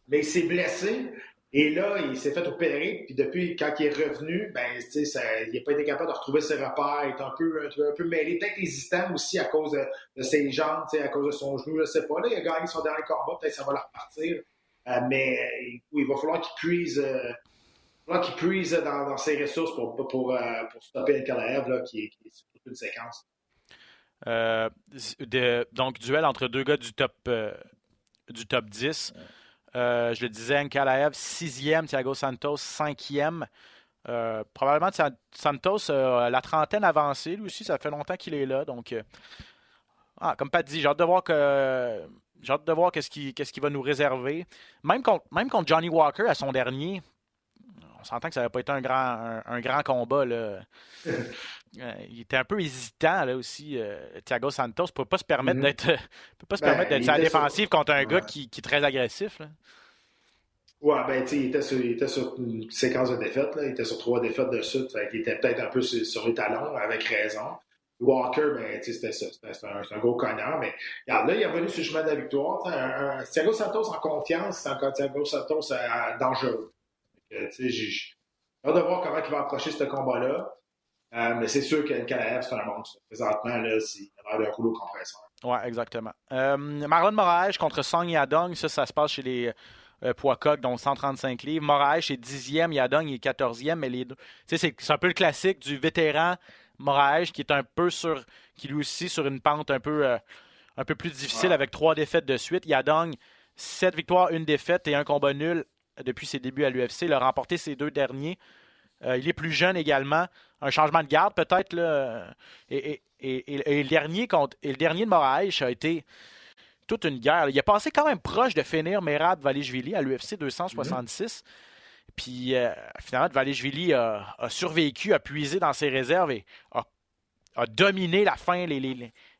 Mais il s'est blessé, et là, il s'est fait opérer, puis depuis, quand il est revenu, ben, tu sais, il n'a pas été capable de retrouver ses repères, il est un peu, un, peu mêlé, peut-être hésitant aussi à cause de, ses jambes, tu sais, à cause de son genou, je sais pas. Là, il a gagné son dernier combat, peut-être ça va le repartir. Euh, mais il va falloir qu'il puise, euh, qu'il puise dans, ses ressources pour, pour, pour, euh, stopper Kalaev, là, qui, est, sur une séquence. donc, duel entre deux gars du top, du top 10. Euh, je le disais, Nkalaev, sixième, Thiago Santos, cinquième. Euh, probablement Santos a la trentaine avancée, lui aussi, ça fait longtemps qu'il est là. Donc, euh, ah, comme Pat dit, j'ai hâte de voir que. J'ai hâte de voir qu'est-ce qu'il va nous réserver. Même contre, même contre Johnny Walker à son dernier, on s'entend que ça n'avait pas été un grand, un, grand combat. Là. il était un peu hésitant là aussi. Thiago Santos ne peut pas se permettre mm-hmm. d'être peut pas se permettre ben, d'être à la défensive contre un gars qui, qui, est très agressif. Là. Ouais, ben, il, était sur, il était sur une séquence de défaites, là. Il était sur trois défaites de suite. Il était peut-être un peu sur, les talons, avec raison. Walker, ben, c'était ça. C'était un, gros connard. Mais, là, il est revenu sur le chemin de la victoire. Un, Thiago Santos en confiance, c'est encore Thiago Santos euh, dangereux. Sais, j'ai hâte de voir comment il va approcher ce combat-là. Euh, mais c'est sûr que Kalaev, c'est un monstre. Présentement, là, il a l'air d'un rouleau compresseur. Oui, exactement. Euh, Marlon Moraes contre Song Yadong, ça, ça se passe chez les euh, Poicoc, dont 135 livres. Moraes est 10e, Yadong est 14e, mais les deux. C'est, un peu le classique du vétéran Moraes qui est un peu sur. qui lui aussi sur une pente un peu, euh, un peu plus difficile avec trois défaites de suite. Yadong, 7 victoires, une défaite et un combat nul depuis ses débuts à l'UFC. Il a remporté ses deux derniers. Euh, il est plus jeune également. Un changement de garde peut-être. Et, et, le dernier contre, et le dernier de Moraes a été toute une guerre. Il a passé quand même proche de finir Merab Valishvili à l'UFC 266. Puis euh, finalement, Valishvili a, a, survécu, a puisé dans ses réserves et a, dominé la fin, les,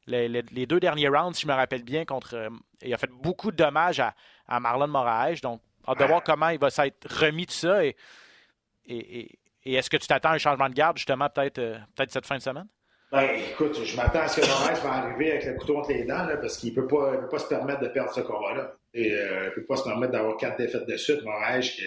les, deux derniers rounds, si je me rappelle bien, contre. Euh, il a fait beaucoup de dommages à, Marlon Moraes. Donc, hâte de voir comment il va s'être remis de ça. Et, et, est-ce que tu t'attends à un changement de garde, justement, peut-être euh, peut cette fin de semaine? Ben, écoute, je m'attends à ce que Moraes va arriver avec le couteau entre les dents, là, parce qu'il ne peut pas, peut pas se permettre de perdre ce combat-là. Euh, il ne peut pas se permettre d'avoir quatre défaites de suite. Moraes, qui,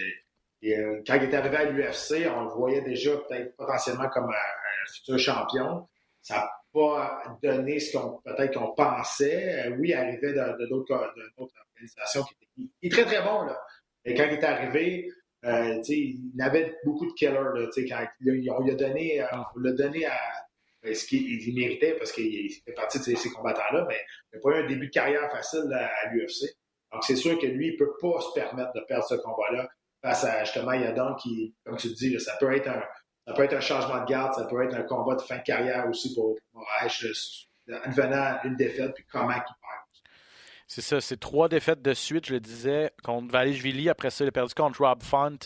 euh, quand il est arrivé à l'UFC, on le voyait déjà peut-être potentiellement comme un, futur champion. Ça n'a pas donné ce qu'on peut-être qu'on pensait. Euh, oui, il arrivait de, d'autres organisations qui étaient il est très, très bon. Là. Et quand il est arrivé, euh, il avait beaucoup de killers. Là, quand, on lui a donné, on l'a donné à ben, ce qu'il méritait parce qu'il fait partie de ces, combattants-là, mais il n'a pas eu un début de carrière facile à, l'UFC. Donc, c'est sûr que lui, il ne peut pas se permettre de perdre ce combat-là face à justement Yadon qui, comme tu dis, ça peut être un ça peut être un changement de garde, ça peut être un combat de fin de carrière aussi pour Moraes, advenant une défaite, puis comment il perd. C'est ça, c'est trois défaites de suite, je le disais, contre Valishvili. Après ça, il a perdu contre Rob Font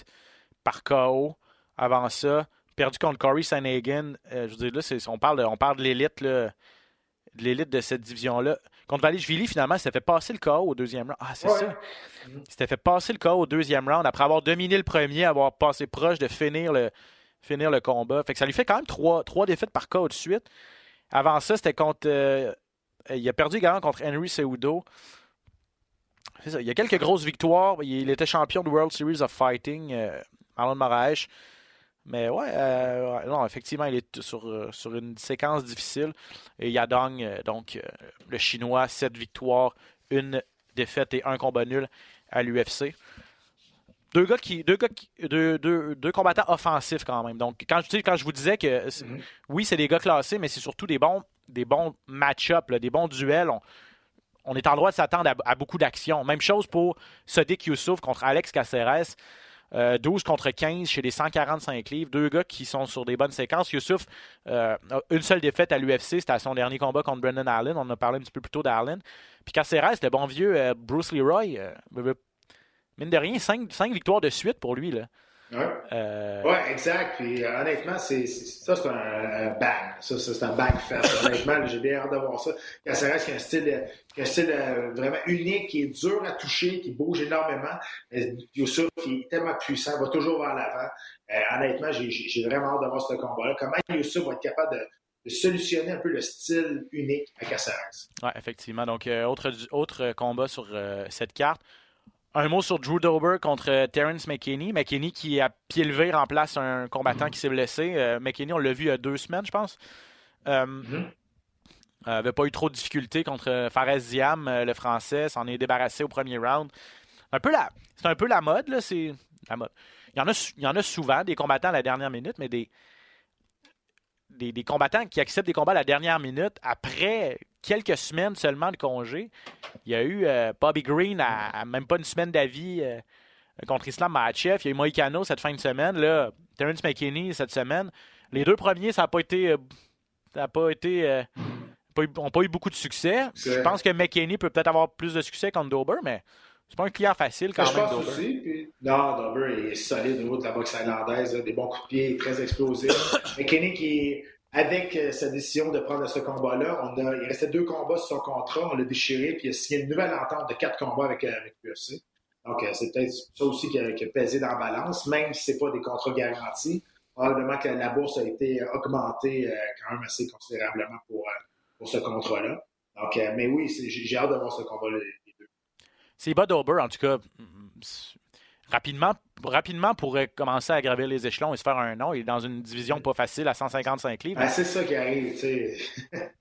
par KO. Avant ça, perdu contre Corey Sanhagen. Euh, je veux dire, là, on parle de, de l'élite, de l'élite de cette division-là. Contre Valishvili, finalement, il s'était fait passer le KO au deuxième round. Ah, c'est ça. Il s'était fait passer le KO au deuxième round après avoir dominé le premier, avoir passé proche de finir le, finir le combat. Fait que ça lui fait quand même trois, trois défaites par KO de suite. Avant ça, c'était contre. Euh, il a perdu également contre Henry Seudo. C'est ça. Il y a quelques grosses victoires. Il était champion de World Series of Fighting, euh, Marlon Moraes. Mais ouais, euh, non, effectivement, il est sur, euh, sur une séquence difficile. Et Yadong, euh, donc le Chinois, 7 victoires, une défaite et un combat nul à l'UFC. Deux gars qui. Deux, gars deux, deux, combattants offensifs quand même. Donc, quand, quand je vous disais que mhm. oui, c'est des gars classés, mais c'est surtout des bons, des bons match-ups, des bons duels. On, est en droit de s'attendre à, beaucoup d'actions. Même chose pour Sadiq Youssouf contre Alex Caceres. 12 euh, contre 15 chez les 145 livres. Deux gars qui sont sur des bonnes séquences. Youssouf, euh, une seule défaite à l'UFC, c'était à son dernier combat contre Brendan Allen. On a parlé un petit peu plus tôt d'Allen. Puis Caceres, le bon vieux euh, Bruce Leroy, mine de rien, 5 victoires de suite pour lui. Là. Oui, euh... ouais, exact. Puis euh, honnêtement, c'est, ça, c'est un, bang. Ça, c'est un bang fest. honnêtement, j'ai bien hâte de voir ça. Caceres qui a un style, qui a un style euh, vraiment unique, qui est dur à toucher, qui bouge énormément. Youssouf, il est tellement puissant, va toujours vers l'avant. Honnêtement, j'ai, vraiment hâte de voir ce combat-là. Comment Youssouf va être capable de, de solutionner un peu le style unique à Caceres. Oui, effectivement. Donc, autre, autre combat sur cette carte. Un mot sur Drew Dober contre Terence McKinney. McKinney qui, a pied levé, remplace un combattant mm-hmm. qui s'est blessé. Euh, McKinney, on l'a vu il y a deux semaines, je pense. Euh, mm-hmm. Avait pas eu trop de difficultés contre Fares Ziam, euh, le français. S'en est débarrassé au premier round. Un peu la, c'est un peu la mode, là. C'est la mode. Il y, en a, il y en a souvent, des combattants à la dernière minute, mais des, des, combattants qui acceptent des combats à la dernière minute après quelques semaines seulement de congé. Il y a eu euh, Bobby Green à, même pas une semaine d'avis euh, contre Islam Makhachev. Il y a eu Moïcano cette fin de semaine. Là, Terence McKinney cette semaine. Les deux premiers, ça n'a pas été. ça a pas été. n'ont pas eu beaucoup de succès. Je pense que McKinney peut peut-être avoir plus de succès contre Dober, mais c'est pas un client facile quand je même. Je pense aussi. Puis... Non, Dober est solide au niveau de la boxe irlandaise, des bons coups de pied, très explosif. McKinney qui avec euh, sa décision de prendre ce combat-là, on a, il restait deux combats sur son contrat, on l'a déchiré, puis il a signé une nouvelle entente de quatre combats avec, euh, avec l'UFC. Donc, euh, c'est peut-être ça aussi qui a, qui pesé dans la balance, même si ce n'est pas des contrats garantis. Probablement que la bourse a été augmentée quand même assez considérablement pour, pour ce contrat-là. Donc, mais oui, j'ai hâte de voir ce combat-là. C'est Bud Ober, en tout cas, rapidement, rapidement pourrait commencer à gravir les échelons et se faire un nom. Il est dans une division pas facile à 155 livres. Ben, c'est ça qui arrive, tu sais.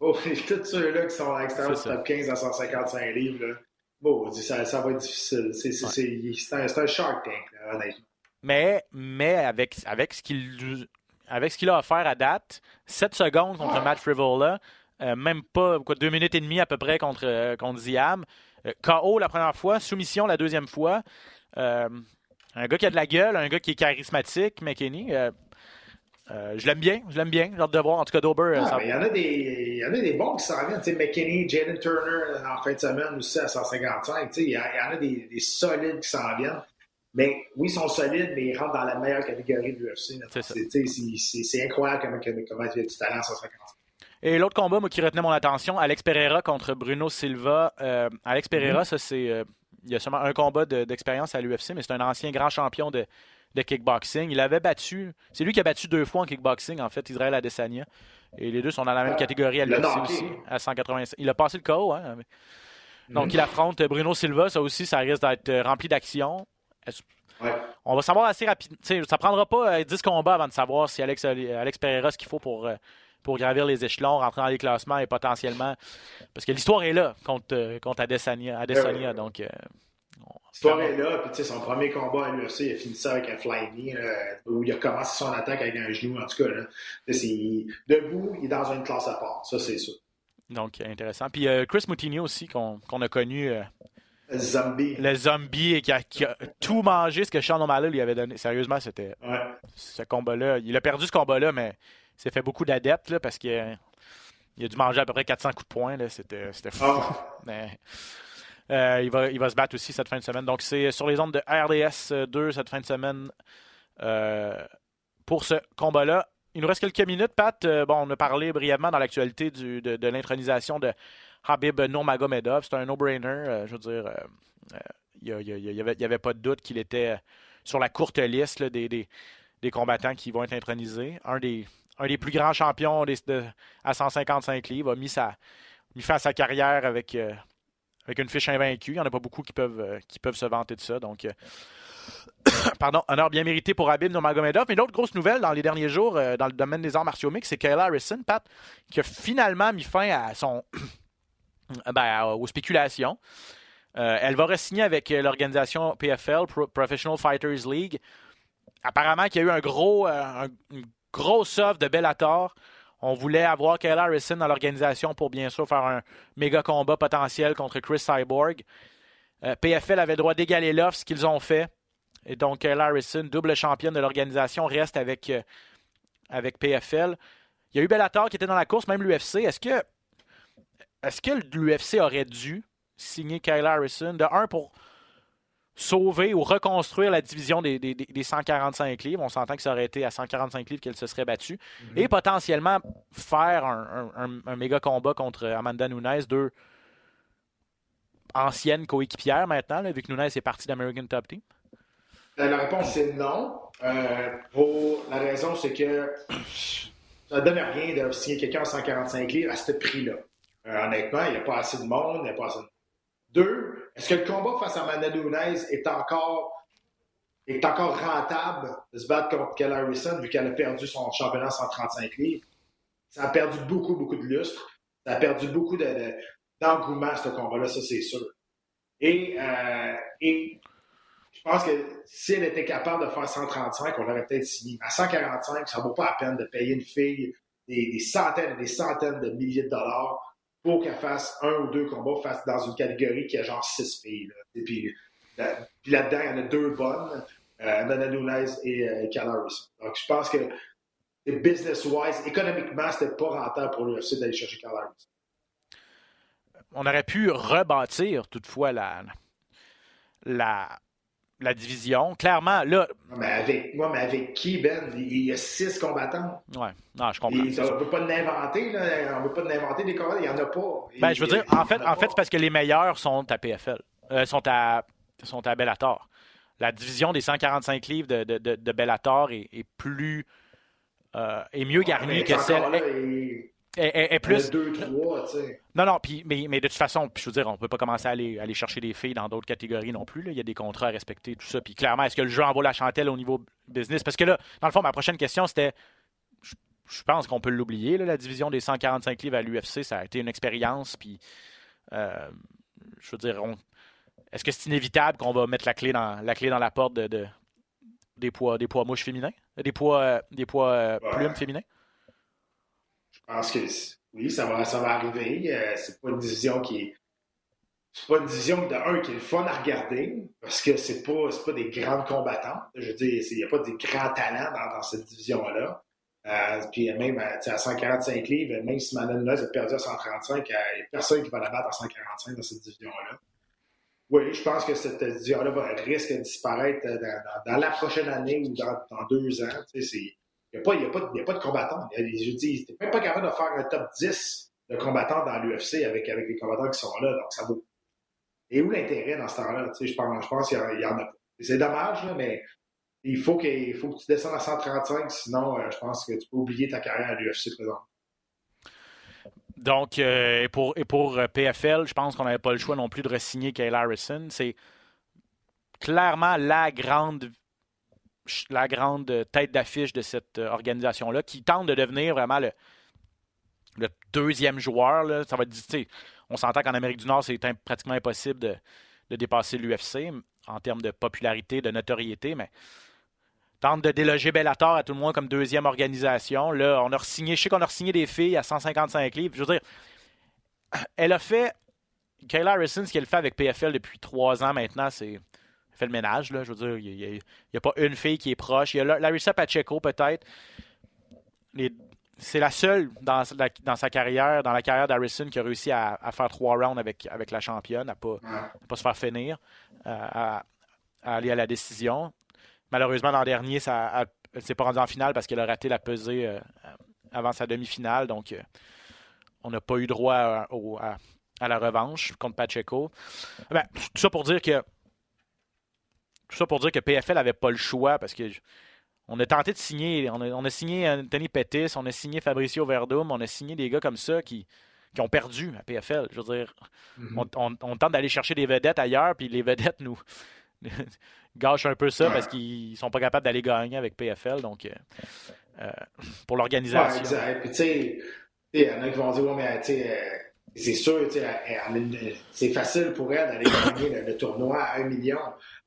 oh, tous ceux-là qui sont à l'extérieur du top 15 à 155 livres, là, bon, ça, ça va être difficile. C'est un, un, shark tank, là, honnêtement. Mais, mais avec, avec ce qu'il avec ce qu'il a offert à date, 7 secondes contre ah. Matt Frivola, euh, même pas quoi, 2 minutes et demie à peu près contre, euh, contre Ziam. Euh, KO la première fois, soumission la deuxième fois. Euh, un gars qui a de la gueule, un gars qui est charismatique, McKinney. Euh, euh, je l'aime bien, je l'aime bien. J'ai hâte de voir. En tout cas, Dober. Ah, il, y en a des, il y en a des bons qui s'en viennent. McKinney, Jaden Turner en fin de semaine aussi à 155. Il y, en a des, des solides qui s'en viennent. Mais oui, ils sont solides, mais ils rentrent dans la meilleure catégorie de l'UFC. C'est incroyable comment, comment il y a du talent à 155. Et l'autre combat moi, qui retenait mon attention, Alex Pereira contre Bruno Silva. Alex Pereira, mm-hmm. ça c'est il y a seulement un combat d'expérience à l'UFC, mais c'est un ancien grand champion de, kickboxing. Il avait battu, c'est lui qui a battu deux fois en kickboxing, en fait, Israël Adesanya. Et les deux sont dans la même catégorie à l'UFC aussi, à 185. Il a passé le KO, hein. Donc, mm-hmm. il affronte Bruno Silva. Ça aussi, ça risque d'être euh, rempli d'action. On va savoir assez rapidement. Ça prendra pas 10 euh, combats avant de savoir si Alex, Alex Pereira ce qu'il faut pour, euh, pour gravir les échelons, rentrer dans les classements et potentiellement. Parce que l'histoire est là contre, euh, contre Adesanya. Adesanya donc. Euh, L'histoire est là, puis son premier combat à l'UFC, il a fini ça avec un fly knee, où il a commencé son attaque avec un genou, en tout cas. Là, debout, il est dans une classe à part, ça c'est sûr. Donc, intéressant. Puis euh, Chris Moutinho aussi, qu'on a connu. le zombie. Le zombie qui a, qui a, tout mangé ce que Sean O'Malley lui avait donné. Sérieusement, c'était ce combat-là. Il a perdu ce combat-là, mais s'est fait beaucoup d'adeptes parce qu'il a, a, dû manger à peu près 400 coups de poing. C'était fou. Ah. Mais, euh, il, va, il va se battre aussi cette fin de semaine. Donc, c'est sur les ondes de RDS 2 cette fin de semaine euh, pour ce combat-là. Il nous reste quelques minutes, Pat. Euh, bon, on a parlé brièvement dans l'actualité de, de l'intronisation de Habib Nurmagomedov. C'est un no-brainer. je veux dire, il n'y avait, avait, pas de doute qu'il était sur la courte liste des, des, des, combattants qui vont être intronisés. Un des, un des plus grands champions à 155 livres, a mis, sa, mis fin à sa carrière avec, euh, avec une fiche invaincue. Il n'y en a pas beaucoup qui peuvent, euh, qui peuvent se vanter de ça. Donc, euh, pardon, honneur bien mérité pour Abib Nurmagomedov. Mais l'autre grosse nouvelle dans les derniers jours dans le domaine des arts martiaux mixtes, c'est Kayla Harrison, Pat, qui a finalement mis fin à son, ben, aux spéculations. elle va re-signer avec l'organisation PFL, Professional Fighters League. Apparemment, qu'il y a eu un gros, grosse offre de Bellator. On voulait avoir Kyle Harrison dans l'organisation pour bien sûr faire un méga combat potentiel contre Chris Cyborg. Euh, PFL avait le droit d'égaler l'offre, ce qu'ils ont fait. Et donc, Kyle Harrison, double championne de l'organisation, reste avec, euh, PFL. Il y a eu Bellator qui était dans la course, même l'UFC. Est-ce que, est-ce que l'UFC aurait dû signer Kyle Harrison? De un, pour sauver ou reconstruire la division des, 145 livres. On s'entend que ça aurait été à 145 livres qu'elle se serait battue. Mhm. Et potentiellement faire un, méga combat contre Amanda Nunes, deux anciennes coéquipières maintenant, vu que Nunes est partie d'American Top Team? Euh, la réponse c'est non. Euh, pour la raison, c'est que ça ne donne rien de signer quelqu'un à 145 livres à ce prix-là. Euh, honnêtement, il n'y a pas assez de monde, il n'y a pas assez de... Deux, est-ce que le combat face à Amanda est encore, est encore rentable de se battre contre Kelly Harrison vu qu'elle a perdu son championnat 135 livres? Ça a perdu beaucoup, beaucoup de lustre. Ça a perdu beaucoup d'engouement, ce combat-là, ça c'est sûr. Et, euh, et je pense que si elle était capable de faire 135, on l'aurait peut-être signé. À 145, ça ne vaut pas la peine de payer une fille des, des, centaines et des centaines de milliers de dollars pour qu'elle fasse un ou deux combats face dans une catégorie qui a genre six filles. Et puis, là, puis là-dedans, il y en a deux bonnes, euh, Nana Nunez et euh, Calaris. Donc, je pense que business-wise, économiquement, c'était pas rentable pour l'UFC d'aller chercher Calaris. On aurait pu rebâtir toutefois la, la division. Clairement, là. Non, mais avec, moi, mais avec qui, Ben? Il y a six combattants. Ouais, non, je comprends. Et, on ne peut pas l'inventer, là. On ne peut pas l'inventer des combattants. Il n'y en a pas. Ben, je veux dire, en fait, en fait c'est parce que les meilleurs sont à PFL. Euh, sont, à, sont à Bellator. La division des 145 livres de, de, de, de Bellator est, est plus. Euh, est mieux garnie que celle. Là, et... Plus. Deux, trois, tu sais. Non, non, puis, mais, mais de toute façon, je veux dire, on ne peut pas commencer à aller, aller chercher des filles dans d'autres catégories non plus. Là. Il y a des contrats à respecter, tout ça. Puis clairement, est-ce que le jeu en vaut la chandelle au niveau business? Parce que là, dans le fond, ma prochaine question, c'était. Je, je pense qu'on peut l'oublier, la division des 145 livres à l'UFC, ça a été une expérience. Puis, euh, je veux dire, on... est-ce que c'est inévitable qu'on va mettre la clé dans la, clé dans la porte de, de des, poids, des poids mouches féminins? Des poids, des poids euh, plumes ouais. féminins? Pense que oui, ça va, ça va arriver. Euh, c'est pas une division qui est. C'est pas une division de un qui est fun à regarder parce que c'est pas, pas des grandes combattantes. Je veux dire, il n'y a pas des grands talents dans, cette division-là. Euh, puis même à 145 livres, même si Manon Nunes a perdu à 135, il n'y a personne qui va la battre à 145 dans cette division-là. Oui, je pense que cette division-là risque de disparaître dans, dans, la prochaine année ou dans, deux ans. Tu sais, il n'y a, a, pas de combattants. Je dis, t'es même pas capable de faire un top 10 de combattants dans l'UFC avec, avec les combattants qui sont là. Donc, ça vaut. Et où l'intérêt dans ce temps-là? Je pense, je pense qu'il y, en a pas. C'est dommage, mais il faut, qu'il faut que tu descendes à 135, sinon, euh, je pense que tu peux oublier ta carrière à l'UFC présent. Donc, euh, et, pour, et pour PFL, je pense qu'on n'avait pas le choix non plus de re-signer Kyle Harrison. C'est clairement la grande la grande tête d'affiche de cette organisation-là, qui tente de devenir vraiment le, deuxième joueur. Là. Ça va être, on s'entend qu'en Amérique du Nord, c'est pratiquement impossible de, de dépasser l'UFC en termes de popularité, de notoriété, mais tente de déloger Bellator à tout le moins comme deuxième organisation. Là, on a signé, je sais qu'on a signé des filles à 155 livres. Je veux dire, elle a fait. Kayla Harrison, ce qu'elle fait avec PFL depuis trois ans maintenant, c'est fait le ménage. Je veux dire, il n'y a, pas une fille qui est proche. Il y a Larissa Pacheco, peut-être. C'est la seule dans, la, sa carrière, dans la carrière d'Harrison, qui a réussi à, faire trois rounds avec, la championne, à ne pas, se faire finir, euh, à, aller à la décision. Malheureusement, l'an dernier, elle ne s'est pas rendue en finale parce qu'elle a raté la pesée euh, avant sa demi-finale. Donc, euh, on n'a pas eu droit à, à, la revanche contre Pacheco. Ben, tout ça pour dire que tout ça pour dire que PFL n'avait pas le choix parce que on a tenté de signer. On a, on a signé Anthony Pettis, on a signé Fabricio Verdum, on a signé des gars comme ça qui, qui ont perdu à PFL. Je veux dire, mm -hmm. on, on, on, tente d'aller chercher des vedettes ailleurs, puis les vedettes nous gâchent un peu ça parce qu'ils sont pas capables d'aller gagner avec PFL. Donc, euh, euh, pour l'organisation. Ouais, exact. Puis, tu sais, il y en a qui vont dire, ouais, mais, tu sais, c'est sûr, c'est facile pour elle d'aller gagner le, le, tournoi à 1 million.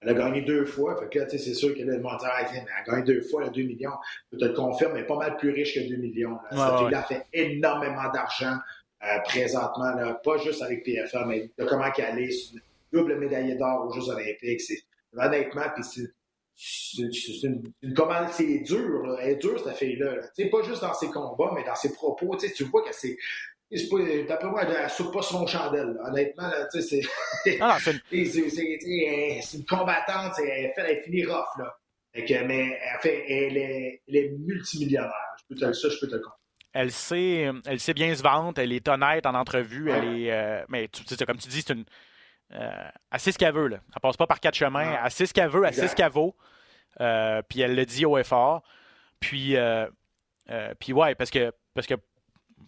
Elle a gagné deux fois. Fait que là, c'est sûr qu'elle va dire, ah, elle a gagné deux fois, elle a 2 millions. Je te le confirme, elle est pas mal plus riche que 2 millions. Là. Cette ouais. fille-là fait énormément d'argent euh, présentement, là, pas juste avec PFA, mais de comment qu'elle est. C'est une double médaillée d'or aux Jeux Olympiques. C'est honnêtement, puis c'est c'est une, une commande, c'est dur, là. elle est dure cette fille-là. Là. Pas juste dans ses combats, mais dans ses propos. Tu vois que c'est D'après moi, elle ne soupe pas son chandelle. Là. Honnêtement, c'est ah, une... combattante. Elle, fait, elle finit rough. Là. Que, mais elle, fait, elle, est, elle est multimillionnaire. Je peux te, ça, je peux te le comprendre. Elle sait, elle sait bien se vendre. Elle est honnête en entrevue. Ouais. Elle est, euh, mais tu, comme tu dis, c'est une. Euh, elle sait ce qu'elle veut. Là. Elle passe pas par quatre chemins. Ouais. Elle sait ce qu'elle veut. Elle exact. sait ce qu'elle vaut. Euh, puis elle le dit haut et fort. Puis, euh, puis ouais, parce que, parce que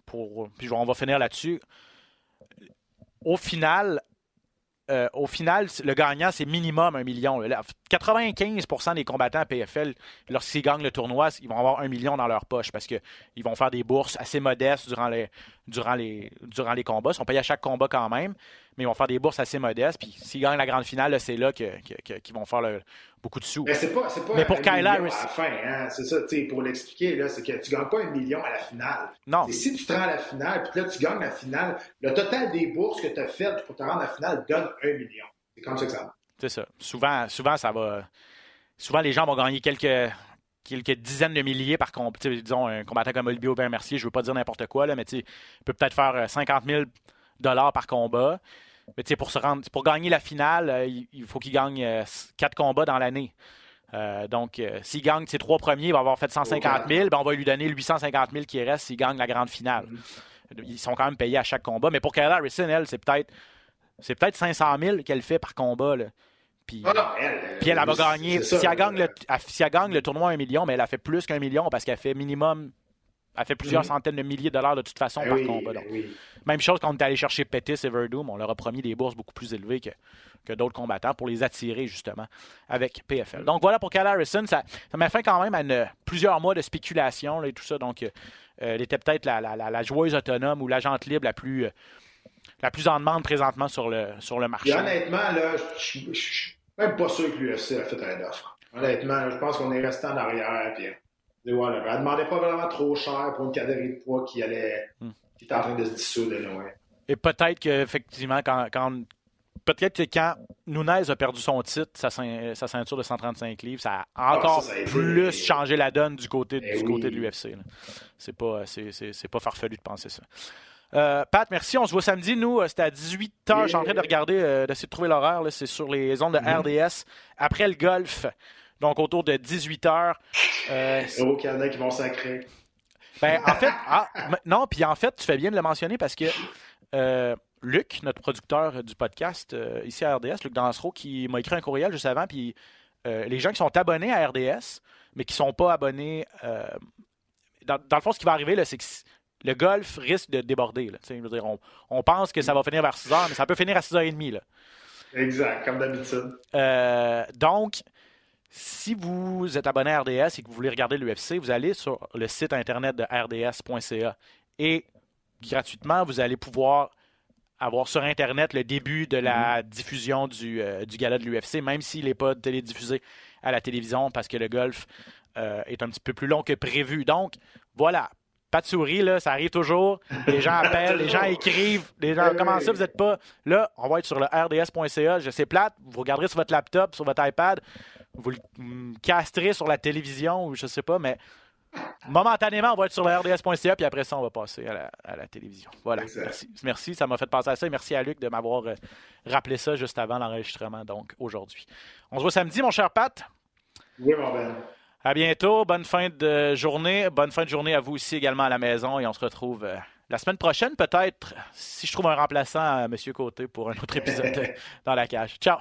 puis on va finir là-dessus. Au final, euh, au final, le gagnant, c'est minimum un million. 95% des combattants à PFL, lorsqu'ils gagnent le tournoi, ils vont avoir un million dans leur poche parce qu'ils vont faire des bourses assez modestes durant les, durant les, durant les combats. Ils sont payés à chaque combat quand même. Mais ils vont faire des bourses assez modestes. Puis s'ils gagnent la grande finale, c'est là qu'ils que, que, vont faire le, beaucoup de sous. Mais, c'est pas, pas mais pour Kyle Harris. Hein? c'est ça, pour l'expliquer, c'est que tu gagnes pas un million à la finale. Non. Et si tu te rends à la finale, puis là, tu gagnes la finale, le total des bourses que tu as faites pour te rendre à la finale donne un million. C'est comme ça que ça va. C'est ça. Souvent, souvent, ça va. Souvent, les gens vont gagner quelques, quelques dizaines de milliers par combattant. Disons, un combattant comme Olivier Aubin Mercier, je ne veux pas dire n'importe quoi, là, mais il peut peut-être faire 50 000 par combat. Mais pour, se rendre, pour gagner la finale, euh, il faut qu'il gagne euh, quatre combats dans l'année. Euh, donc, s'il gagne ses trois premiers, il va avoir fait 150 000. Ben, on va lui donner 850 000 qui reste s'il gagne la grande finale. Mm-hmm. Ils sont quand même payés à chaque combat. Mais pour Kayla Harrison, elle, c'est peut-être c'est peut-être 500 000 qu'elle fait par combat. Là. Puis, ah elle, puis elle, va gagner. Si, elle gagne le, si elle gagne le tournoi un million, mais elle a fait plus qu'un million parce qu'elle fait minimum. Elle fait plusieurs mm-hmm. centaines de milliers de dollars de toute façon ben par oui, combat. Ben oui. Même chose quand on est allé chercher Pettis et Verdum, on leur a promis des bourses beaucoup plus élevées que, que d'autres combattants pour les attirer justement avec PFL. Donc voilà pour Cal Harrison, ça, ça m'a fait quand même à une, plusieurs mois de spéculation là, et tout ça. Donc euh, elle était peut-être la, la, la, joueuse autonome ou l'agente libre la plus, la plus en demande présentement sur le, sur le marché. Et honnêtement, là, je suis même pas sûr que l'UFC a fait un offre. Honnêtement, je pense qu'on est resté en arrière. Puis, voilà, elle ne demandait pas vraiment trop cher pour une catégorie de poids qui allait, hmm. Qui était en train de se dissoudre de loin. Et peut-être qu'effectivement, quand, quand peut-être que quand Nunez a perdu son titre, sa, sa, ceinture de 135 livres, ça a ah, encore plus changé la donne du côté, eh du côté de l'UFC. C'est pas, pas farfelu de penser ça. Euh, Pat, merci. On se voit samedi. Nous, euh, c'était à 18h. Je suis en train de regarder, euh, d'essayer de trouver l'horaire. C'est sur les ondes de mm-hmm. RDS. Après le golf, donc autour de 18h. Euh, oh, qu'il y en a qui vont sacrer. Ben, en fait, ah, non, puis en fait, tu fais bien de le mentionner parce que Luc, notre producteur du podcast ici à RDS, Luc Dansereau, qui m'a écrit un courriel juste avant, puis les gens qui sont abonnés à RDS, mais qui ne sont pas abonnés. Dans, dans, le fond, ce qui va arriver, c'est que le golf risque de déborder. on, pense que ça va finir vers 6 h, mais ça peut finir à 6 h 30. Là. Exact, comme d'habitude. Euh, donc, si vous êtes abonné à RDS et que vous voulez regarder l'UFC, vous allez sur le site internet de rds.ca et gratuitement, vous allez pouvoir avoir sur Internet le début de la mm-hmm. diffusion du, euh, du gala de l'UFC, même s'il n'est pas télédiffusé à la télévision parce que le golf euh, est un petit peu plus long que prévu. Donc, voilà, pas de souris, là, ça arrive toujours. Les gens appellent, les gens écrivent. Les gens, comment ça, vous n'êtes pas? Là, on va être sur le rds.ca. Je sais plate. Vous regarderez sur votre laptop, sur votre iPad. Vous le castrez sur la télévision ou je sais pas, mais momentanément, on va être sur le rds.ca. Puis après ça, on va passer à la, télévision. Voilà. Merci. Merci. Ça m'a fait penser à ça. merci à Luc de m'avoir euh, rappelé ça juste avant l'enregistrement, donc aujourd'hui. On se voit samedi, mon cher Pat. Oui, mon ben. À bientôt. Bonne fin de journée. Bonne fin de journée à vous aussi également à la maison. Et on se retrouve euh, la semaine prochaine, peut-être, si je trouve un remplaçant à M. Côté pour un autre épisode dans la cage. Ciao.